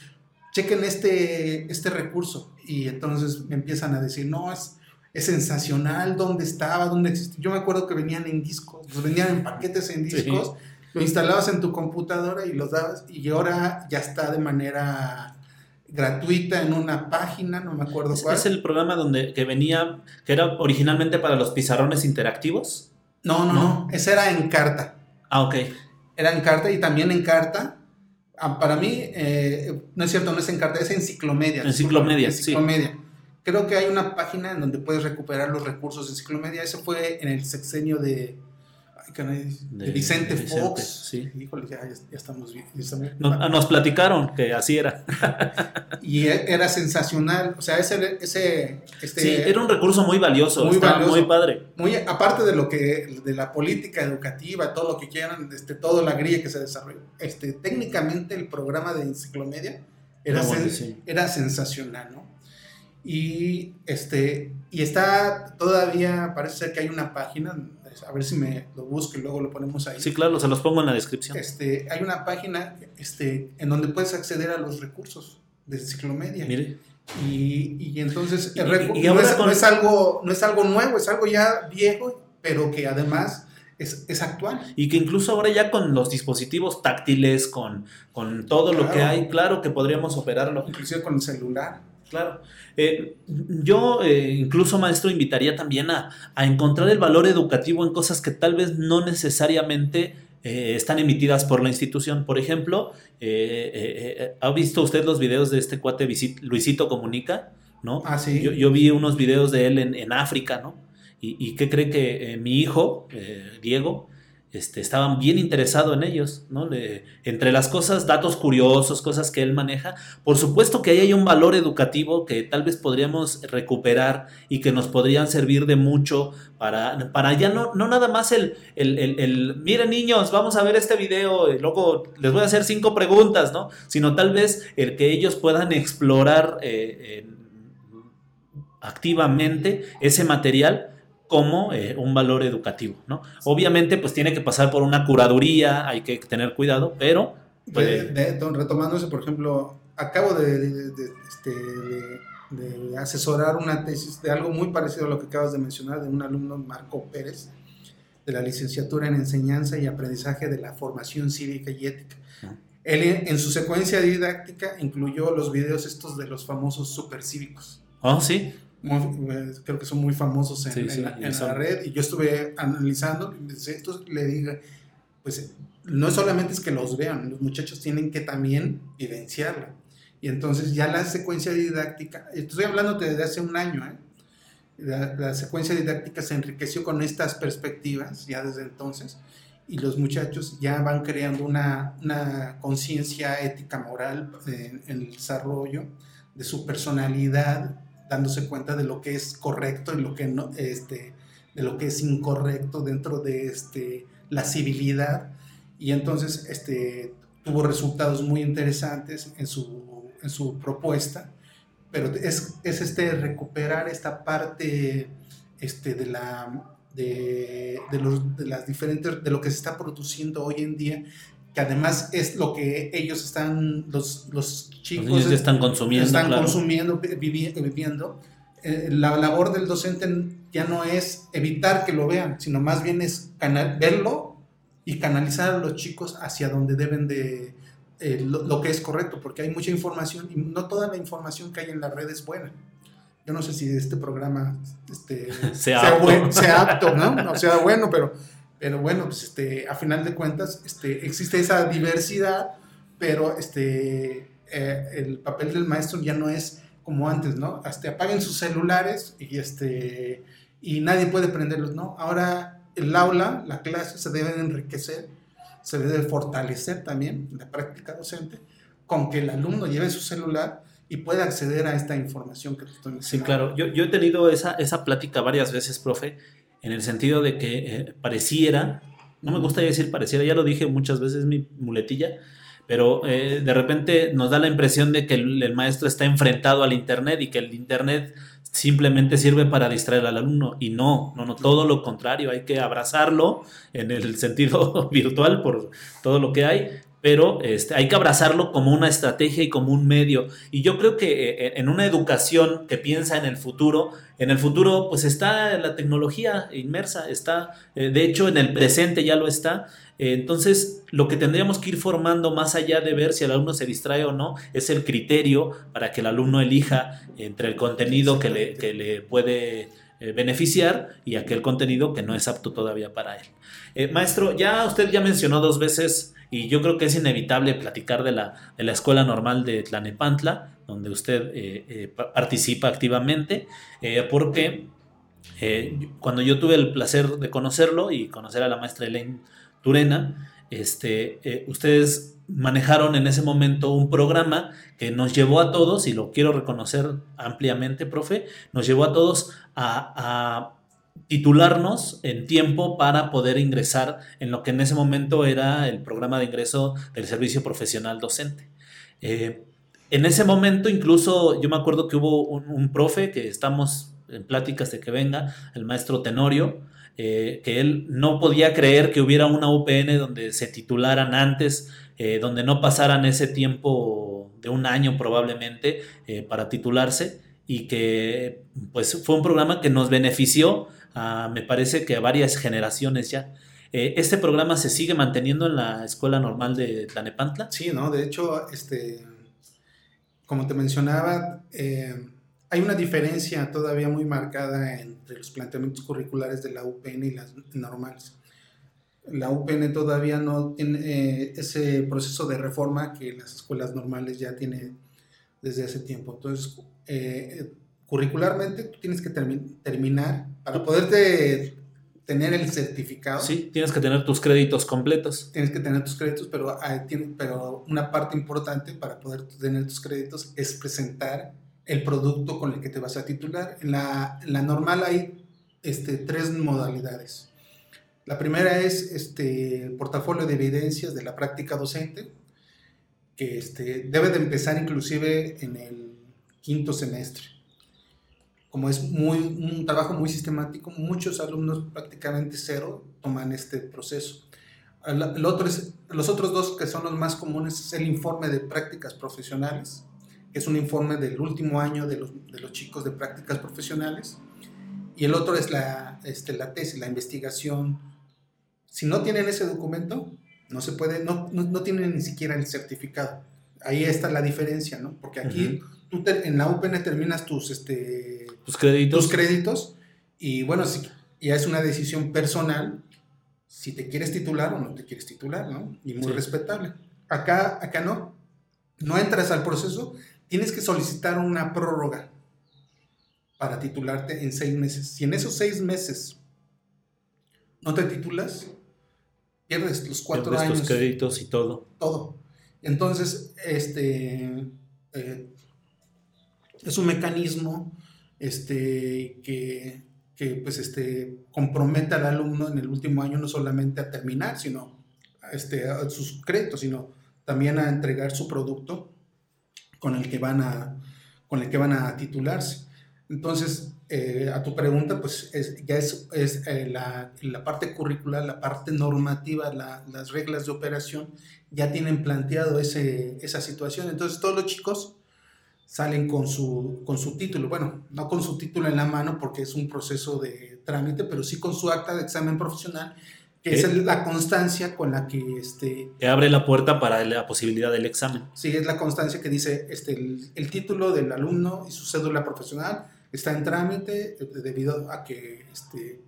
chequen este, este recurso. Y entonces me empiezan a decir, no, es, es sensacional, dónde estaba, dónde existía. Yo me acuerdo que venían en discos, pues venían en paquetes en discos, lo instalabas en tu computadora y los dabas, y ahora ya está de manera gratuita en una página, no me acuerdo cuál. ¿Es el programa donde que venía, que era originalmente para los pizarrones interactivos? No, no, no, ese era en carta. Ah, ok. Era en carta y también en carta. Ah, para mí, eh, no es cierto, no es en carta, es enciclomedia. Enciclomedia, enciclomedia. Creo que hay una página en donde puedes recuperar los recursos de enciclomedia. Eso fue en el sexenio de, de, Vicente, Fox. Sí. Híjole, ya, estamos bien. Ah, nos, platicaron que así era. y e, era sensacional. O sea, ese. ese este, sí, era un recurso muy valioso. Muy valioso. Muy padre. Muy, aparte de lo que. de la política educativa, todo lo que quieran, este, toda la grilla que se desarrolló. Este, técnicamente el programa de enciclomedia era, era sensacional, ¿no? Y, este, y está todavía, parece ser que hay una página, a ver si me lo busco y luego lo ponemos ahí. Sí, claro, se los pongo en la descripción. Este, hay una página este, en donde puedes acceder a los recursos de Ciclomedia. Mire. Y, y entonces no, es, algo, no es algo nuevo, es algo ya viejo, pero que además es, actual. Y que incluso ahora ya con los dispositivos táctiles, con, con todo lo que hay, claro que podríamos operarlo. Inclusive con el celular. Claro. Eh, yo eh, incluso, maestro, invitaría también a, encontrar el valor educativo en cosas que tal vez no necesariamente eh, están emitidas por la institución. Por ejemplo, ¿ha visto usted los videos de este cuate Luisito Comunica? ¿no? Ah, sí. Yo, vi unos videos de él en, en África, ¿no? ¿Y, y qué cree que mi hijo, Diego, este, estaban bien interesado en ellos, ¿no? entre las cosas, datos curiosos, cosas que él maneja, por supuesto que ahí hay un valor educativo que tal vez podríamos recuperar y que nos podrían servir de mucho para, para ya no, no nada más el, el, miren niños, vamos a ver este video, y luego les voy a hacer cinco preguntas, ¿no? Sino tal vez el que ellos puedan explorar eh, activamente ese material como eh, un valor educativo, ¿no? Obviamente, pues tiene que pasar por una curaduría, hay que tener cuidado, pero... Pues, retomándose, por ejemplo, acabo de, este, de, asesorar una tesis de algo muy parecido a lo que acabas de mencionar, de un alumno, Marco Pérez, de la licenciatura en Enseñanza y Aprendizaje de la Formación Cívica y Ética. Él en su secuencia didáctica incluyó los videos estos de los famosos supercívicos. Oh, sí. Eh, creo que son muy famosos en, la, red, y yo estuve analizando, entonces le dije, pues no solamente es que los vean, los muchachos tienen que también vivenciarlo. Y entonces ya la secuencia didáctica, estoy hablando desde hace un año, ¿eh? la, secuencia didáctica se enriqueció con estas perspectivas ya desde entonces y los muchachos ya van creando una, una conciencia ética moral en, en, el desarrollo de su personalidad dándose cuenta de lo que es correcto y lo que no, este, de lo que es incorrecto dentro de este, la civilidad. Y entonces este, tuvo resultados muy interesantes en su, en su propuesta, pero es, es este, recuperar esta parte este, de, la, de, de, los, de las diferentes, de lo que se está produciendo hoy en día que además es lo que ellos están, los, los chicos están consumiendo. Están consumiendo, viviendo. Eh, la labor del docente ya no es evitar que lo vean, sino más bien es verlo y canalizar a los chicos hacia donde deben de, eh, lo, que es correcto, porque hay mucha información y no toda la información que hay en la red es buena. Yo no sé si este programa este, sea, sea, apto, ¿no? ¿no? sea bueno, pero pero bueno, pues este, a final de cuentas este, existe esa diversidad, pero este, eh, el papel del maestro ya no es como antes, ¿no? Hasta apaguen sus celulares y, este, y nadie puede prenderlos, ¿no? Ahora el aula, la clase se debe enriquecer, se debe fortalecer también la práctica docente con que el alumno lleve su celular y pueda acceder a esta información que estoy mencionando. Sí, claro. Yo, yo he tenido esa, esa plática varias veces, profe, en el sentido de que eh, pareciera, no me gusta decir pareciera, ya lo dije muchas veces, mi muletilla, pero eh, de repente nos da la impresión de que el, maestro está enfrentado al Internet y que el Internet simplemente sirve para distraer al alumno. Y no, no, no, todo lo contrario, hay que abrazarlo en el sentido virtual por todo lo que hay, pero este, hay que abrazarlo como una estrategia y como un medio. Y yo creo que eh, en una educación que piensa en el futuro, en el futuro pues está la tecnología inmersa, está, eh, de hecho en el presente ya lo está. Eh, entonces, lo que tendríamos que ir formando más allá de ver si el alumno se distrae o no, es el criterio para que el alumno elija entre el contenido que le, que le puede beneficiar y aquel contenido que no es apto todavía para él. Maestro, ya usted ya mencionó dos veces y yo creo que es inevitable platicar de la, de la Escuela Normal de Tlanepantla, donde usted eh, eh, participa activamente, eh, porque cuando yo tuve el placer de conocerlo y conocer a la maestra Elaine Turena, este, ustedes manejaron en ese momento un programa que nos llevó a todos, y lo quiero reconocer ampliamente, profe, nos llevó a todos a titularnos en tiempo para poder ingresar en lo que en ese momento era el programa de ingreso del servicio profesional docente. Eh, en ese momento incluso yo me acuerdo que hubo un, profe que estamos en pláticas de que venga, el maestro Tenorio, eh, que él no podía creer que hubiera una UPN donde se titularan antes, eh, donde no pasaran ese tiempo de un año probablemente para titularse y que pues fue un programa que nos benefició me parece que a varias generaciones ya. Eh, ¿Este programa se sigue manteniendo en la Escuela Normal de Tlanepantla? Sí, ¿no? De hecho, este, como te mencionaba, eh, hay una diferencia todavía muy marcada entre los planteamientos curriculares de la UPN y las normales. La UPN todavía no tiene eh, ese proceso de reforma que las escuelas normales ya tienen desde hace tiempo. Entonces, curricularmente tú tienes que terminar para poderte tener el certificado. Sí, tienes que tener tus créditos completos. Tienes que tener tus créditos, pero, pero una parte importante para poder tener tus créditos es presentar el producto con el que te vas a titular. En la, la normal hay este, tres modalidades. La primera es este, el portafolio de evidencias de la práctica docente, que este, debe de empezar inclusive en el quinto semestre como es muy, un trabajo muy sistemático, muchos alumnos, prácticamente cero, toman este proceso. El otro es, los otros dos que son los más comunes es el informe de prácticas profesionales, que es un informe del último año de los, de los chicos de prácticas profesionales, y el otro es la, este, la tesis, la investigación. Si no tienen ese documento, no se puede, no, no, no tienen ni siquiera el certificado. Ahí está la diferencia, ¿no? Porque aquí tú en la UPN terminas tus, este, tus créditos. Tus créditos y bueno, si, ya es una decisión personal si te quieres titular o no te quieres titular, ¿no? Y muy respetable. Acá, acá no. No entras al proceso, tienes que solicitar una prórroga para titularte en seis meses. Si en esos seis meses no te titulas, pierdes los cuatro pierdes años. tus créditos y todo. Todo. Entonces, este, eh, es un mecanismo este, que, que, pues, este, compromete al alumno en el último año no solamente a terminar, sino este, a sus créditos, sino también a entregar su producto con el que van a, con el que van a titularse. Entonces, eh, a tu pregunta, pues ya es, es eh, la, la, parte curricular, la parte normativa, las reglas de operación, ya tienen planteado ese, esa situación. Entonces, todos los chicos salen con su, con su título. Bueno, no con su título en la mano porque es un proceso de trámite, pero sí con su acta de examen profesional, que es la constancia con la que... Este, que abre la puerta para la posibilidad del examen. Sí, es la constancia que dice este, el, título del alumno y su cédula profesional está en trámite eh, debido a que este,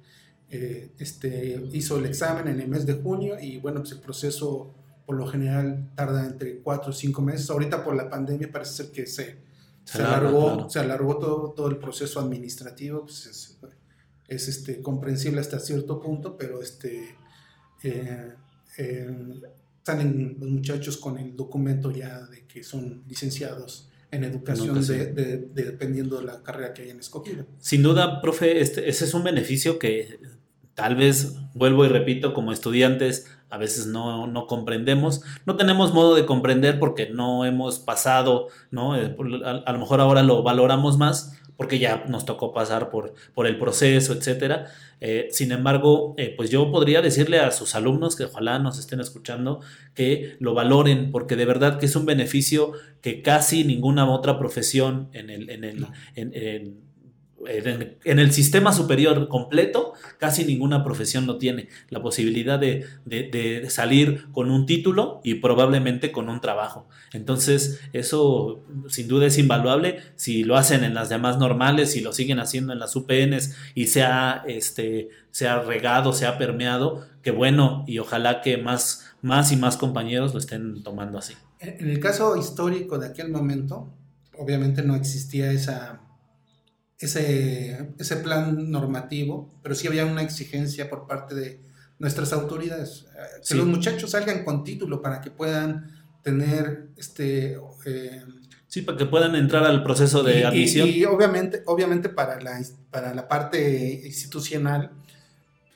eh, este, hizo el examen en el mes de junio y bueno, pues el proceso por lo general tarda entre cuatro o cinco meses. Ahorita por la pandemia parece ser que se se, alargó, se alargó todo, todo el proceso administrativo, pues es, es, este, comprensible hasta cierto punto, pero este, eh, eh, salen los muchachos con el documento ya de que son licenciados en educación, de, dependiendo de la carrera que hayan escogido. Sin duda, profe, este, ese es un beneficio que tal vez, vuelvo y repito, como estudiantes a veces no, no, comprendemos, no tenemos modo de comprender porque no hemos pasado, ¿no? Eh, a, lo mejor ahora lo valoramos más porque ya nos tocó pasar por, por el proceso, etcétera. Eh, sin embargo, eh, pues yo podría decirle a sus alumnos que ojalá nos estén escuchando que lo valoren, porque de verdad que es un beneficio que casi ninguna otra profesión en el, en el, en, en el sistema superior completo, casi ninguna profesión lo tiene. La posibilidad de, salir con un título y probablemente con un trabajo. Entonces, eso sin duda es invaluable. Si lo hacen en las demás normales, si lo siguen haciendo en las UPNs y se ha, este, se regado, se ha permeado, qué bueno y ojalá que más, más y más compañeros lo estén tomando así. En el caso histórico de aquel momento, obviamente no existía esa ese, ese plan normativo, pero sí había una exigencia por parte de nuestras autoridades. Eh, que los muchachos salgan con título para que puedan tener este... Eh, sí, para que puedan entrar al proceso de admisión. Y, obviamente, obviamente para, la, para la parte institucional,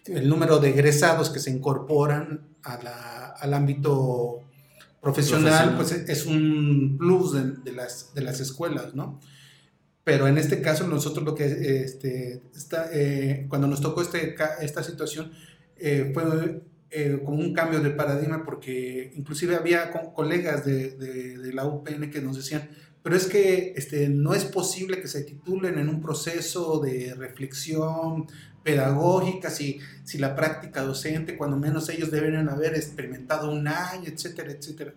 el número de egresados que se incorporan a la, al ámbito profesional, pues es un plus de, de, las, de las escuelas, ¿no? Pero en este caso nosotros lo que, este, está, eh, cuando nos tocó este, esta situación, eh, fue eh, como un cambio de paradigma porque inclusive había colegas de, de, la UPN que nos decían, pero es que este, no es posible que se titulen en un proceso de reflexión pedagógica, si, si la práctica docente, cuando menos ellos deberían haber experimentado un año, etcétera, etcétera.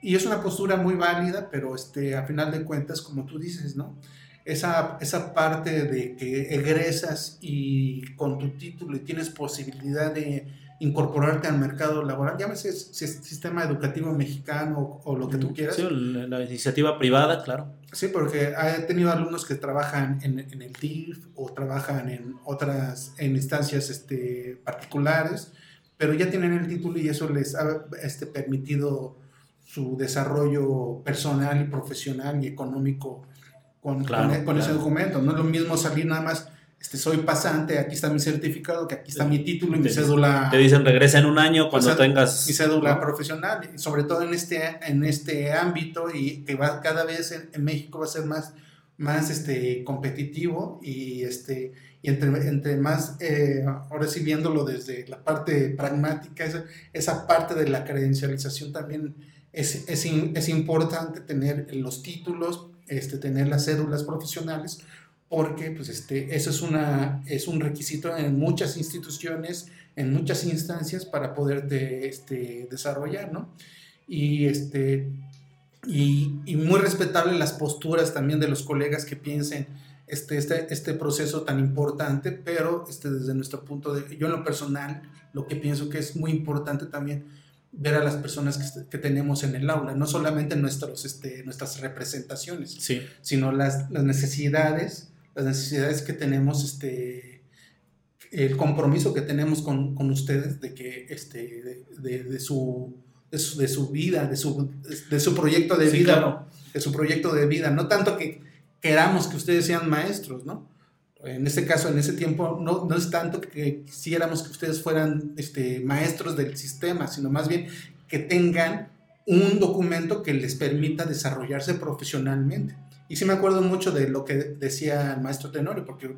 Y es una postura muy válida, pero este, a final de cuentas, como tú dices, ¿no? Esa, esa parte de que egresas y con tu título y tienes posibilidad de incorporarte al mercado laboral, llámese sistema educativo mexicano o, lo que tú quieras. Sí, la, iniciativa privada, claro. Sí, porque he tenido alumnos que trabajan en, en el TIF o trabajan en otras, en instancias este, particulares, pero ya tienen el título y eso les ha este, permitido su desarrollo personal y profesional y económico con, con, ese documento. No es lo mismo salir nada más este, soy pasante, aquí está mi certificado, que aquí está mi título y mi cédula. Te dicen regresa en un año cuando tengas. Mi cédula profesional, sobre todo en este, en este ámbito y que va cada vez en, México va a ser más, más este, competitivo y, este, y entre, entre más, eh, ahora sí viéndolo desde la parte pragmática, esa, esa parte de la credencialización también es, es, es importante tener los títulos, este, tener las cédulas profesionales porque pues, este, eso es, una, es un requisito en muchas instituciones, en muchas instancias para poderte este, desarrollar, ¿no? Y, este, y, y, muy respetable las posturas también de los colegas que piensen este, este, este proceso tan importante, pero este, desde nuestro punto de yo en lo personal, lo que pienso que es muy importante también ver a las personas que, que tenemos en el aula, no solamente nuestros, este, nuestras representaciones, sí. sino las, las necesidades las necesidades que tenemos, este, el compromiso que tenemos con, con ustedes de que este, de, de, su, de, su, de su vida, de su, de su proyecto de vida, de su proyecto de vida, no tanto que queramos que ustedes sean maestros, ¿no? En este caso, en ese tiempo, no, no es tanto que quisiéramos que ustedes fueran este, maestros del sistema, sino más bien que tengan un documento que les permita desarrollarse profesionalmente. Y sí me acuerdo mucho de lo que decía el maestro Tenorio, porque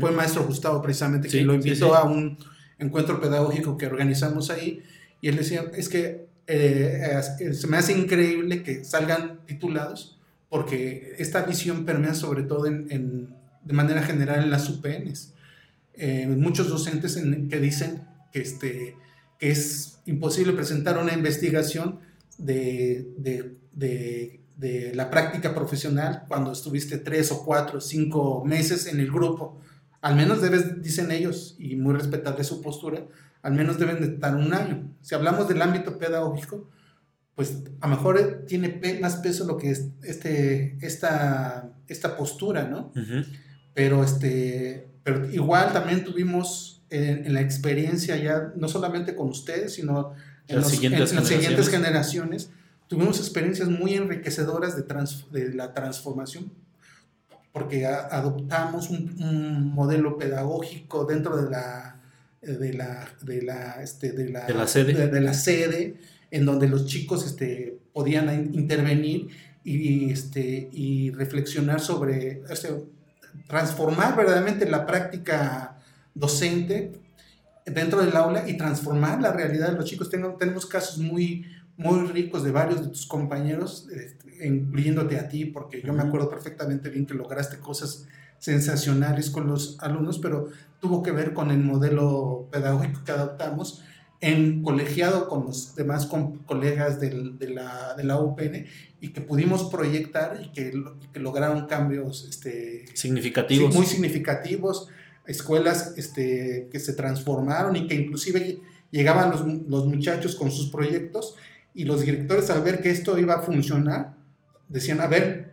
fue el maestro Gustavo precisamente quien lo invitó a un encuentro pedagógico que organizamos ahí. Y él decía, es que eh, se me hace increíble que salgan titulados, porque esta visión permea sobre todo en, de manera general en las UPNs. Eh, muchos docentes que dicen que, este, que es imposible presentar una investigación de, de, de de la práctica profesional cuando estuviste tres o cuatro o cinco meses en el grupo. Al menos debes, dicen ellos, y muy respetable su postura, al menos deben de estar un año. Si hablamos del ámbito pedagógico, pues a lo mejor tiene más peso lo que es este, esta, esta postura, ¿no? Pero, este, pero igual también tuvimos en, la experiencia ya, no solamente con ustedes, sino en, las siguientes generaciones tuvimos experiencias muy enriquecedoras de, de la transformación, porque adoptamos un, modelo pedagógico dentro de la, de la, de la, este, de la, sede. De, la sede, en donde los chicos este, podían intervenir y, este, y reflexionar sobre, este, transformar verdaderamente la práctica docente dentro del aula y transformar la realidad de los chicos. tenemos casos muy, muy ricos de varios de tus compañeros, este, incluyéndote a ti, porque yo me acuerdo perfectamente bien que lograste cosas sensacionales con los alumnos, pero tuvo que ver con el modelo pedagógico que adoptamos en colegiado con los demás colegas de, la, de, la, UPN y que pudimos proyectar y que, que lograron cambios este, significativos. muy significativos, escuelas este, que se transformaron y que inclusive llegaban los, los muchachos con sus proyectos y los directores al ver que esto iba a funcionar, decían, a ver,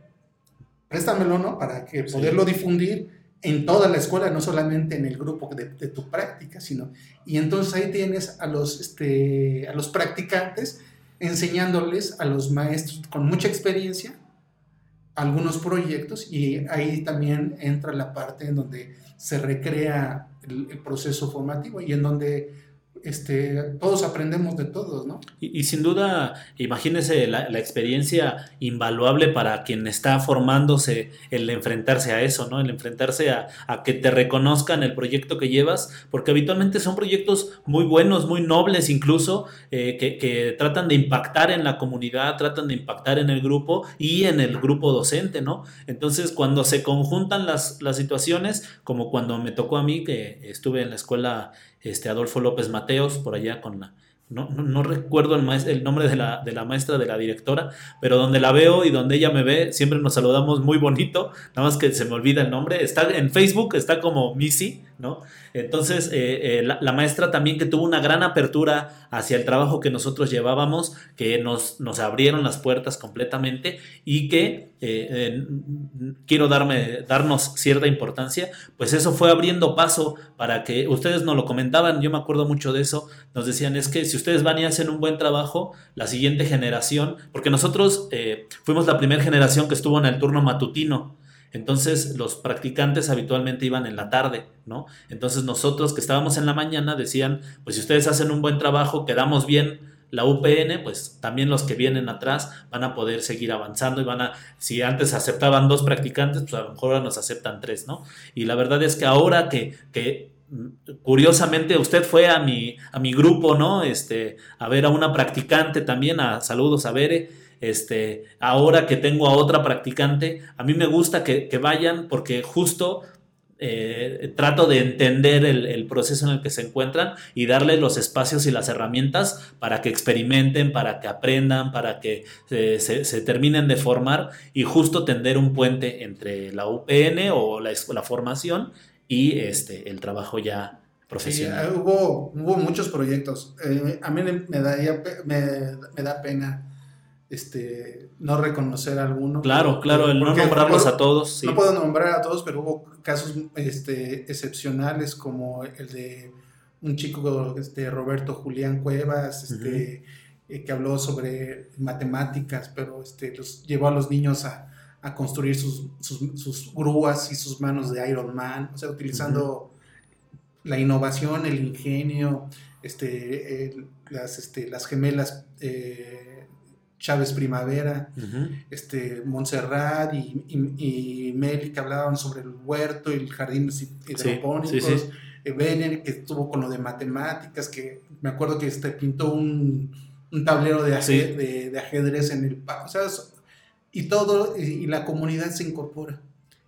préstamelo, ¿no? Para que poderlo difundir en toda la escuela, no solamente en el grupo de, tu práctica, sino... Y entonces ahí tienes a los, este, a los practicantes enseñándoles a los maestros con mucha experiencia algunos proyectos y ahí también entra la parte en donde se recrea el proceso formativo y en donde este, todos aprendemos de todos, ¿no? Y, sin duda, imagínese la, experiencia invaluable para quien está formándose el enfrentarse a eso, ¿no? El enfrentarse a, que te reconozcan el proyecto que llevas, porque habitualmente son proyectos muy buenos, muy nobles incluso, eh, que, tratan de impactar en la comunidad, tratan de impactar en el grupo y en el grupo docente, ¿no? Entonces, cuando se conjuntan las, las situaciones, como cuando me tocó a mí, que estuve en la escuela este, Adolfo López Mateos, por allá con la... No, no, recuerdo el, el nombre de la, de la, maestra, de la directora, pero donde la veo y donde ella me ve, siempre nos saludamos muy bonito, nada más que se me olvida el nombre. Está en Facebook, está como Missy, Entonces, eh, eh, la, maestra también que tuvo una gran apertura hacia el trabajo que nosotros llevábamos, que nos, nos abrieron las puertas completamente y que eh, quiero darme, darnos cierta importancia, pues eso fue abriendo paso para que ustedes nos lo comentaban, yo me acuerdo mucho de eso, nos decían es que si ustedes van y hacen un buen trabajo, la siguiente generación, porque nosotros fuimos la primera generación que estuvo en el turno matutino, entonces los practicantes habitualmente iban en la tarde, ¿no? Entonces nosotros que estábamos en la mañana decían, pues si ustedes hacen un buen trabajo, quedamos bien la UPN, pues también los que vienen atrás van a poder seguir avanzando y van a, si antes aceptaban dos practicantes, pues a lo mejor ahora nos aceptan tres, ¿no? Y la verdad es que ahora que, que curiosamente usted fue a mi, a mi grupo, ¿no? Este, a ver a una practicante también, a saludos a Bere, este, ahora que tengo a otra practicante, a mí me gusta que, vayan porque justo eh, trato de entender el, proceso en el que se encuentran y darles los espacios y las herramientas para que experimenten, para que aprendan, para que se, terminen de formar y justo tender un puente entre la UPN o la, formación y este, el trabajo ya profesional. Sí, hubo, hubo muchos proyectos. Eh, a mí me, daría, me da pena este, no reconocer a alguno. Claro, claro, el no nombrarlos a todos. No puedo nombrar a todos, pero hubo casos este, excepcionales como el de un chico, este, Roberto Julián Cuevas, este, eh, que habló sobre matemáticas, pero este, los, llevó a los niños a, construir sus, sus, grúas y sus manos de Iron Man, o sea, utilizando la innovación, el ingenio, este, las, este, las gemelas. Eh, Chávez Primavera, este, Montserrat y, y, Meli que hablaban sobre el huerto y el jardín hidropónicos, eh, que estuvo con lo de matemáticas, que me acuerdo que este, pintó un, tablero de, de, ajedrez en el... O sea, y todo, y, la comunidad se incorpora.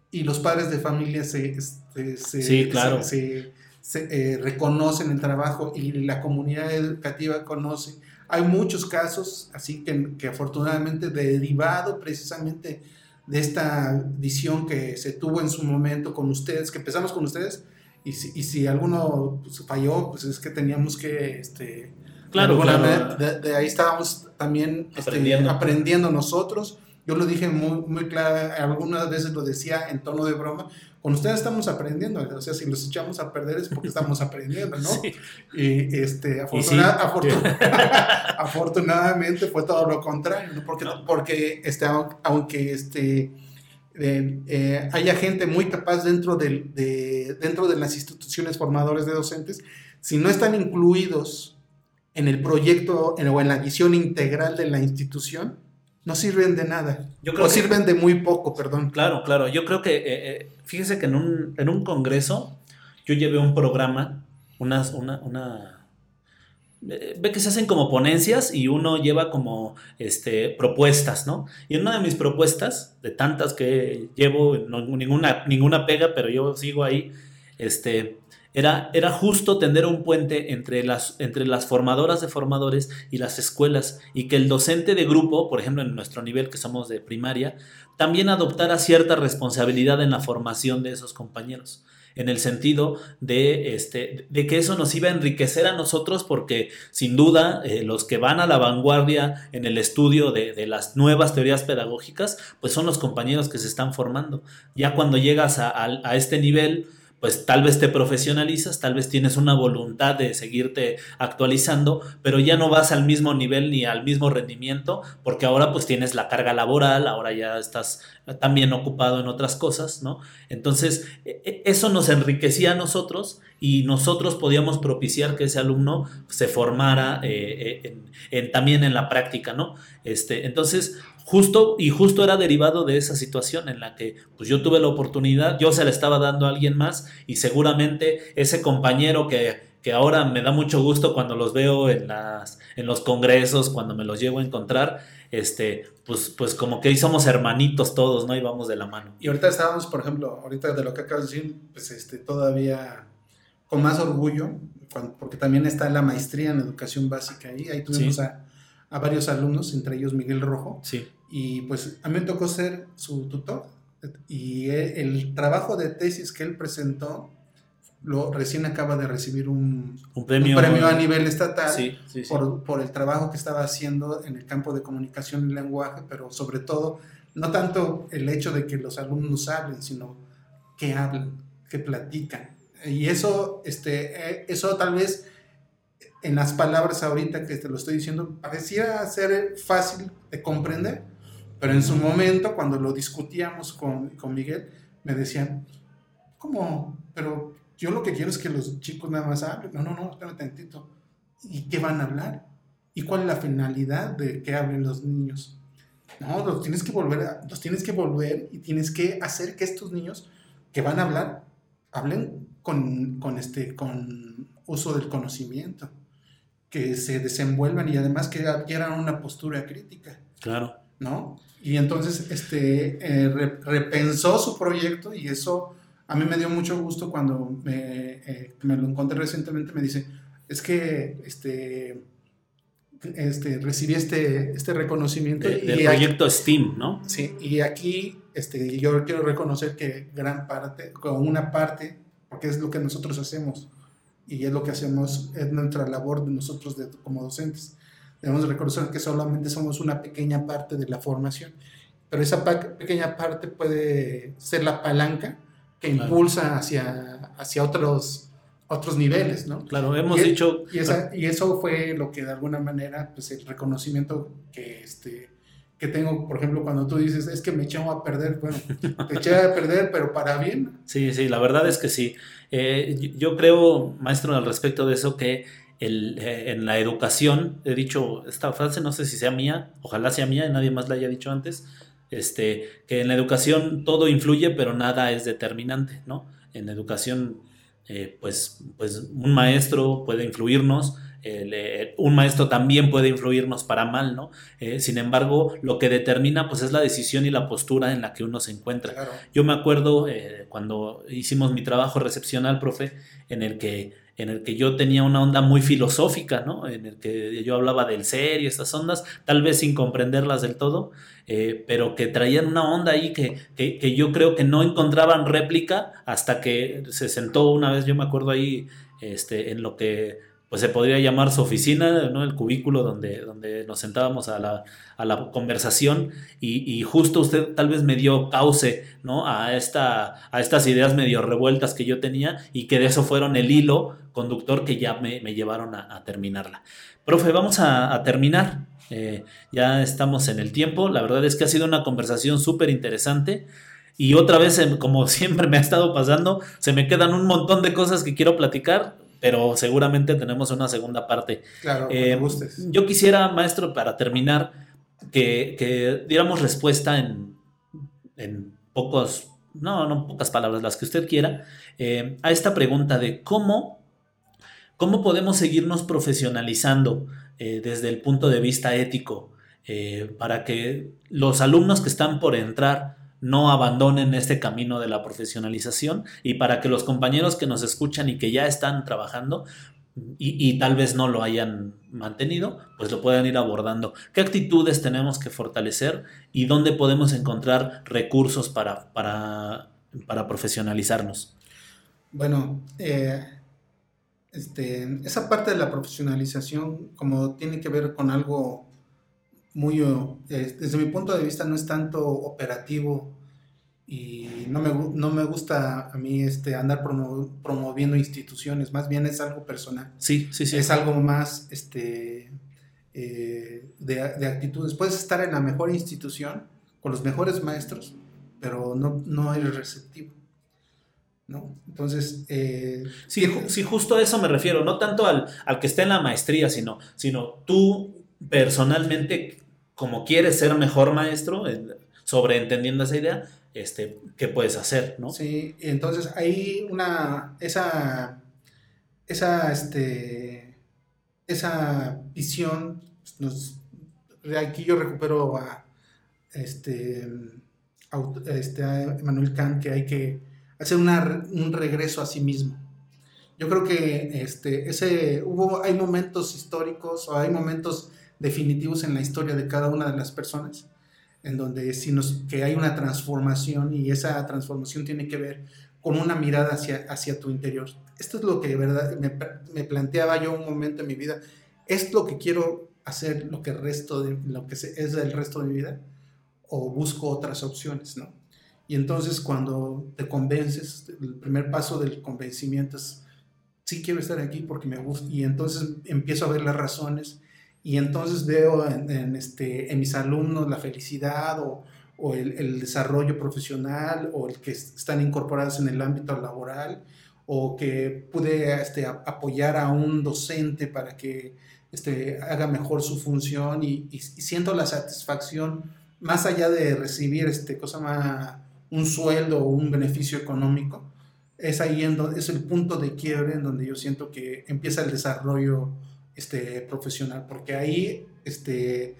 Y los padres de familia se, este, se, claro. se, eh, reconocen el trabajo y la comunidad educativa conoce hay muchos casos, así que, que afortunadamente derivado precisamente de esta visión que se tuvo en su momento con ustedes, que empezamos con ustedes, y si, y si alguno pues, falló, pues es que teníamos que, este, claro, claro. De, ahí estábamos también este, aprendiendo. aprendiendo nosotros. Yo lo dije muy, muy claro, algunas veces lo decía en tono de broma, con ustedes estamos aprendiendo, o sea, si los echamos a perder es porque estamos aprendiendo, ¿no? Y este, afortunadamente fue todo lo contrario, ¿no? Porque, porque este, aunque este, eh, eh, haya gente muy capaz dentro de, dentro de las instituciones formadoras de docentes, si no están incluidos en el proyecto o en la visión integral de la institución, no sirven de nada. Yo creo o sirven de muy poco, perdón. Claro, claro. Yo creo que, eh, eh, fíjese que en un, en un congreso yo llevé un programa, unas, una, una eh, ve que se hacen como ponencias y uno lleva como este, propuestas, ¿no? Y una de mis propuestas, de tantas que llevo, ninguna, ninguna pega, pero yo sigo ahí, este, era, era justo tender un puente entre las, entre las formadoras de formadores y las escuelas y que el docente de grupo, por ejemplo en nuestro nivel que somos de primaria, también adoptara cierta responsabilidad en la formación de esos compañeros en el sentido de, este, de que eso nos iba a enriquecer a nosotros porque sin duda eh, los que van a la vanguardia en el estudio de, de, las nuevas teorías pedagógicas, pues son los compañeros que se están formando. Ya cuando llegas a, a este nivel, pues tal vez te profesionalizas, tal vez tienes una voluntad de seguirte actualizando, pero ya no vas al mismo nivel ni al mismo rendimiento, porque ahora pues tienes la carga laboral, ahora ya estás también ocupado en otras cosas, ¿no? Entonces, e, e, eso nos enriquecía a nosotros y nosotros podíamos propiciar que ese alumno se formara eh, en, también en la práctica, ¿no? Este, entonces, justo y justo era derivado de esa situación en la que pues yo tuve la oportunidad, yo se la estaba dando a alguien más y seguramente ese compañero que, que ahora me da mucho gusto cuando los veo en, las, en los congresos, cuando me los llevo a encontrar, este, pues, pues como que ahí somos hermanitos todos, ¿no? Y vamos de la mano. Y ahorita estábamos, por ejemplo, ahorita de lo que acabas de decir, pues este, todavía con más orgullo, porque también está la maestría en educación básica ahí, ahí tuvimos a, a, varios alumnos, entre ellos Miguel Rojo, sí. y pues a mí me tocó ser su tutor, y el trabajo de tesis que él presentó, lo, recién acaba de recibir un, premio, premio, a nivel estatal por, por, el trabajo que estaba haciendo en el campo de comunicación y lenguaje, pero sobre todo, no tanto el hecho de que los alumnos hablen, sino que hablan, que platican. Y eso, este, eh, eso tal vez en las palabras ahorita que te lo estoy diciendo, pareciera ser fácil de comprender, pero en su momento, cuando lo discutíamos con, con Miguel, me decían, ¿cómo? Pero yo lo que quiero es que los chicos nada más hablen. No, no, no, espérame tantito. ¿Y qué van a hablar? ¿Y cuál es la finalidad de que hablen los niños? No, los tienes que volver, los tienes que volver y tienes que hacer que estos niños que van a hablar, hablen con, con, este, con uso del conocimiento, que se desenvuelvan y además que adquieran una postura crítica. Claro. ¿No? Y entonces este, eh, repensó su proyecto y eso a mí me dio mucho gusto cuando me, eh, me lo encontré recientemente, me dice, es que este, este, recibí este, este reconocimiento. del proyecto STEAM, ¿no? Sí, y aquí este, yo quiero reconocer que gran parte, con una parte, porque es lo que nosotros hacemos y es lo que hacemos, es nuestra labor de nosotros de, como docentes. Debemos reconocer que solamente somos una pequeña parte de la formación, pero esa pequeña parte puede ser la palanca que impulsa hacia, hacia otros, otros niveles, ¿no? Claro, hemos dicho... Y, y, eso fue lo que de alguna manera, pues el reconocimiento que, este, tengo, por ejemplo, cuando tú dices, es que me eché a perder, bueno, te eché a perder, pero para bien. Sí, sí, la verdad es que sí. Eh, yo creo, maestro, al respecto de eso, que el, eh, en la educación, he dicho esta frase, no sé si sea mía, ojalá sea mía, nadie más la haya dicho antes, este, que en la educación todo influye, pero nada es determinante, ¿no? En la educación, eh, pues, pues un maestro puede influirnos, eh, un maestro también puede influirnos para mal, ¿no? Eh, sin embargo, lo que determina, pues, es la decisión y la postura en la que uno se encuentra. Yo me acuerdo cuando hicimos mi trabajo recepcional, profe, en el que en el que yo tenía una onda muy filosófica, ¿no? En el que yo hablaba del ser y estas ondas, tal vez sin comprenderlas del todo, eh, pero que traían una onda ahí que, que, yo creo que no encontraban réplica hasta que se sentó una vez, yo me acuerdo ahí, este, en lo que pues se podría llamar su oficina, ¿no? el cubículo donde, donde nos sentábamos a la, a la conversación y, justo usted tal vez me dio cauce ¿no? a, esta, a estas ideas medio revueltas que yo tenía y que de eso fueron el hilo conductor que ya me, llevaron a, terminarla. Profe, vamos a, terminar. Eh, ya estamos en el tiempo. La verdad es que ha sido una conversación súper interesante. Y otra vez, como siempre me ha estado pasando, se me quedan un montón de cosas que quiero platicar pero seguramente tenemos una segunda parte. Claro, eh, gustes. Yo quisiera, maestro, para terminar, que, diéramos respuesta en, en, pocos, no, no pocas palabras, las que usted quiera, eh, a esta pregunta de cómo, cómo podemos seguirnos profesionalizando eh, desde el punto de vista ético para que los alumnos que están por entrar no abandonen este camino de la profesionalización y para que los compañeros que nos escuchan y que ya están trabajando y, tal vez no lo hayan mantenido, pues lo puedan ir abordando. ¿Qué actitudes tenemos que fortalecer y dónde podemos encontrar recursos para, para, para profesionalizarnos? Bueno, eh, este, esa parte de la profesionalización como tiene que ver con algo muy, eh, desde mi punto de vista, no es tanto operativo y no me, no me gusta a mí este, andar promoviendo instituciones, más bien es algo personal. Sí, sí, sí. Es algo más este, eh, de, de, actitudes. Puedes estar en la mejor institución, con los mejores maestros, pero no, no eres receptivo. ¿no? Entonces... Eh, sí, sí, justo a eso me refiero, no tanto al, al que esté en la maestría, sino, sino tú personalmente, como quieres ser mejor maestro, sobreentendiendo esa idea, este, qué puedes hacer, ¿no? Sí, entonces hay una, esa, esa, este, esa visión, nos, aquí yo recupero a, este, este, a Emmanuel Kant, que hay que hacer un regreso a sí mismo. Yo creo que este, ese, hubo, hay momentos históricos o hay momentos definitivos en la historia de cada una de las personas en donde si que hay una transformación y esa transformación tiene que ver con una mirada hacia, hacia tu interior. Esto es lo que de verdad me, planteaba yo un momento en mi vida. ¿Es lo que quiero hacer lo que, resto de, lo que es el resto de mi vida? ¿O busco otras opciones? ¿no? Y entonces cuando te convences, el primer paso del convencimiento es, sí quiero estar aquí porque me gusta. Y entonces empiezo a ver las razones y entonces veo en, este, en mis alumnos la felicidad o, o el, el, desarrollo profesional o el que están incorporados en el ámbito laboral o que pude este, apoyar a un docente para que este, haga mejor su función y, y, siento la satisfacción más allá de recibir este, cosa más, un sueldo o un beneficio económico, es ahí en donde, es el punto de quiebre en donde yo siento que empieza el desarrollo este, profesional, porque ahí este,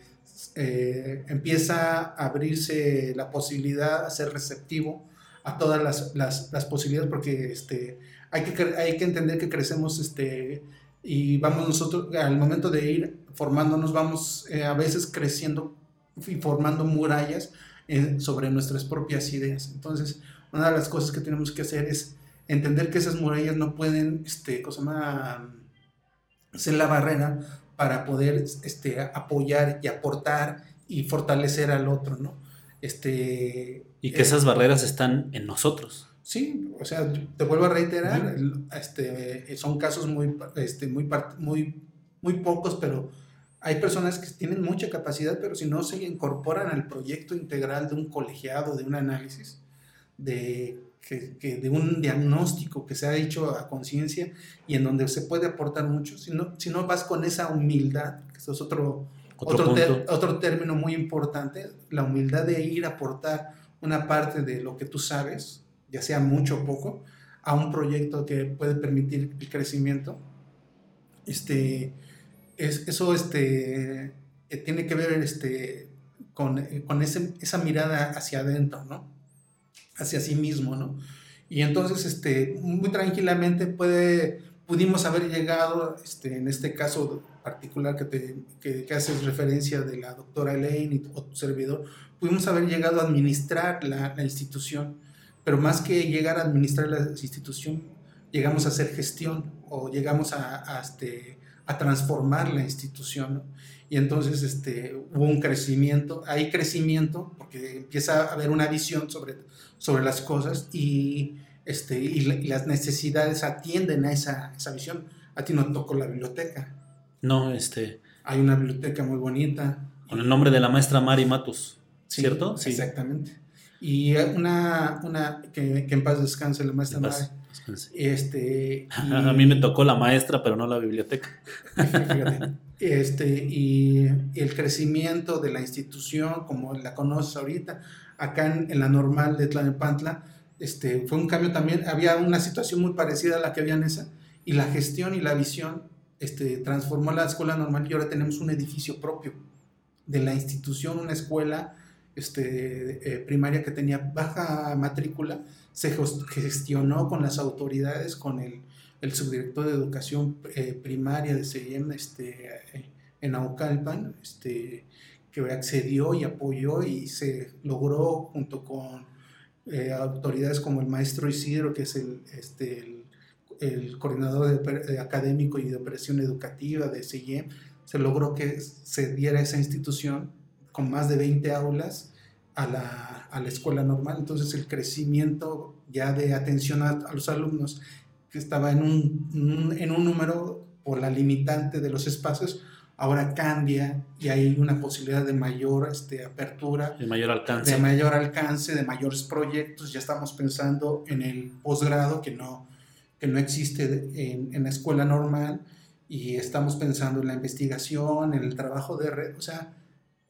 eh, empieza a abrirse la posibilidad a ser receptivo a todas las, las, posibilidades, porque este, hay, que, hay que entender que crecemos este, y vamos nosotros, al momento de ir formándonos, vamos eh, a veces creciendo y formando murallas eh, sobre nuestras propias ideas. Entonces, una de las cosas que tenemos que hacer es entender que esas murallas no pueden, este, cosa más ser la barrera para poder este, apoyar y aportar y fortalecer al otro, ¿no? Este, y que esas barreras están en nosotros. Sí, o sea, te vuelvo a reiterar, este, son casos muy, este, muy, muy, muy pocos, pero hay personas que tienen mucha capacidad, pero si no se incorporan al proyecto integral de un colegiado, de un análisis, de que, de un diagnóstico que se ha hecho a conciencia y en donde se puede aportar mucho, si no, si no vas con esa humildad, que eso es otro, otro, otro, término muy importante, la humildad de ir a aportar una parte de lo que tú sabes, ya sea mucho o poco, a un proyecto que puede permitir el crecimiento. Este, es, eso este, eh, tiene que ver este, con, con ese, esa mirada hacia adentro, ¿no? Hacia sí mismo, ¿no? Y entonces, este, muy tranquilamente puede, pudimos haber llegado, este, en este caso particular que, te, que, haces referencia de la doctora Elaine y, o tu servidor, pudimos haber llegado a administrar la, la, institución, pero más que llegar a administrar la institución, llegamos a hacer gestión o llegamos a, a este, a transformar la institución. ¿no? Y entonces este, hubo un crecimiento, hay crecimiento porque empieza a haber una visión sobre, sobre las cosas y, este, y, las necesidades atienden a esa, esa, visión. A ti no tocó la biblioteca. No, este... Hay una biblioteca muy bonita. Con el nombre de la maestra Mari Matus, ¿cierto? Sí, exactamente. Y una, una que, que en paz descanse la maestra Mari. Este, A mí me tocó la maestra, pero no la biblioteca. Fíjate. Este, y, el crecimiento de la institución, como la conoces ahorita, acá en, la normal de Tlanepantla, este, fue un cambio también, había una situación muy parecida a la que había en esa, y la gestión y la visión este, transformó la escuela normal y ahora tenemos un edificio propio de la institución, una escuela este, eh, primaria que tenía baja matrícula, se gestionó con las autoridades, con el el subdirector de educación eh, primaria de CIEM este, en Aucalpan, este, que accedió y apoyó y se logró junto con eh, autoridades como el maestro Isidro, que es el, este, coordinador de, académico y de operación educativa de CIEM, se logró que se diera esa institución con más de 20 aulas a la, a la escuela normal. Entonces el crecimiento ya de atención a, a los alumnos que estaba en un, en un número por la limitante de los espacios, ahora cambia y hay una posibilidad de mayor este, apertura. De mayor alcance. De mayor alcance, de mayores proyectos. Ya estamos pensando en el posgrado que no, que no existe en, en, la escuela normal y estamos pensando en la investigación, en el trabajo de red. O sea,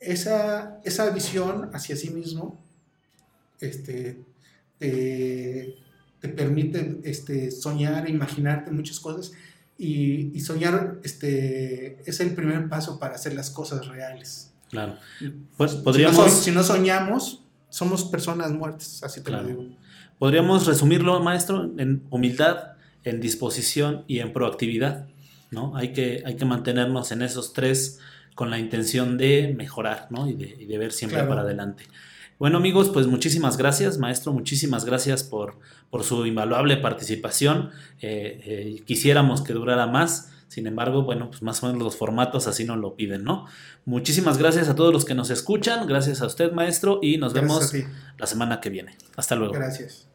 esa, esa visión hacia sí mismo este, te, te permite este, soñar, imaginarte muchas cosas y, soñar este, es el primer paso para hacer las cosas reales. Claro. Pues podríamos... Si no, soñamos, somos personas muertas, así te lo digo. Podríamos resumirlo, maestro, en humildad, en disposición y en proactividad. ¿no? Hay, que, hay que mantenernos en esos tres con la intención de mejorar ¿no? y, de, ver siempre para adelante. Bueno amigos, pues muchísimas gracias, maestro, muchísimas gracias por, por su invaluable participación. Eh, eh, quisiéramos que durara más, sin embargo, bueno, pues más o menos los formatos así nos lo piden, ¿no? Muchísimas gracias a todos los que nos escuchan, gracias a usted, maestro, y nos vemos la semana que viene. Hasta luego. Gracias.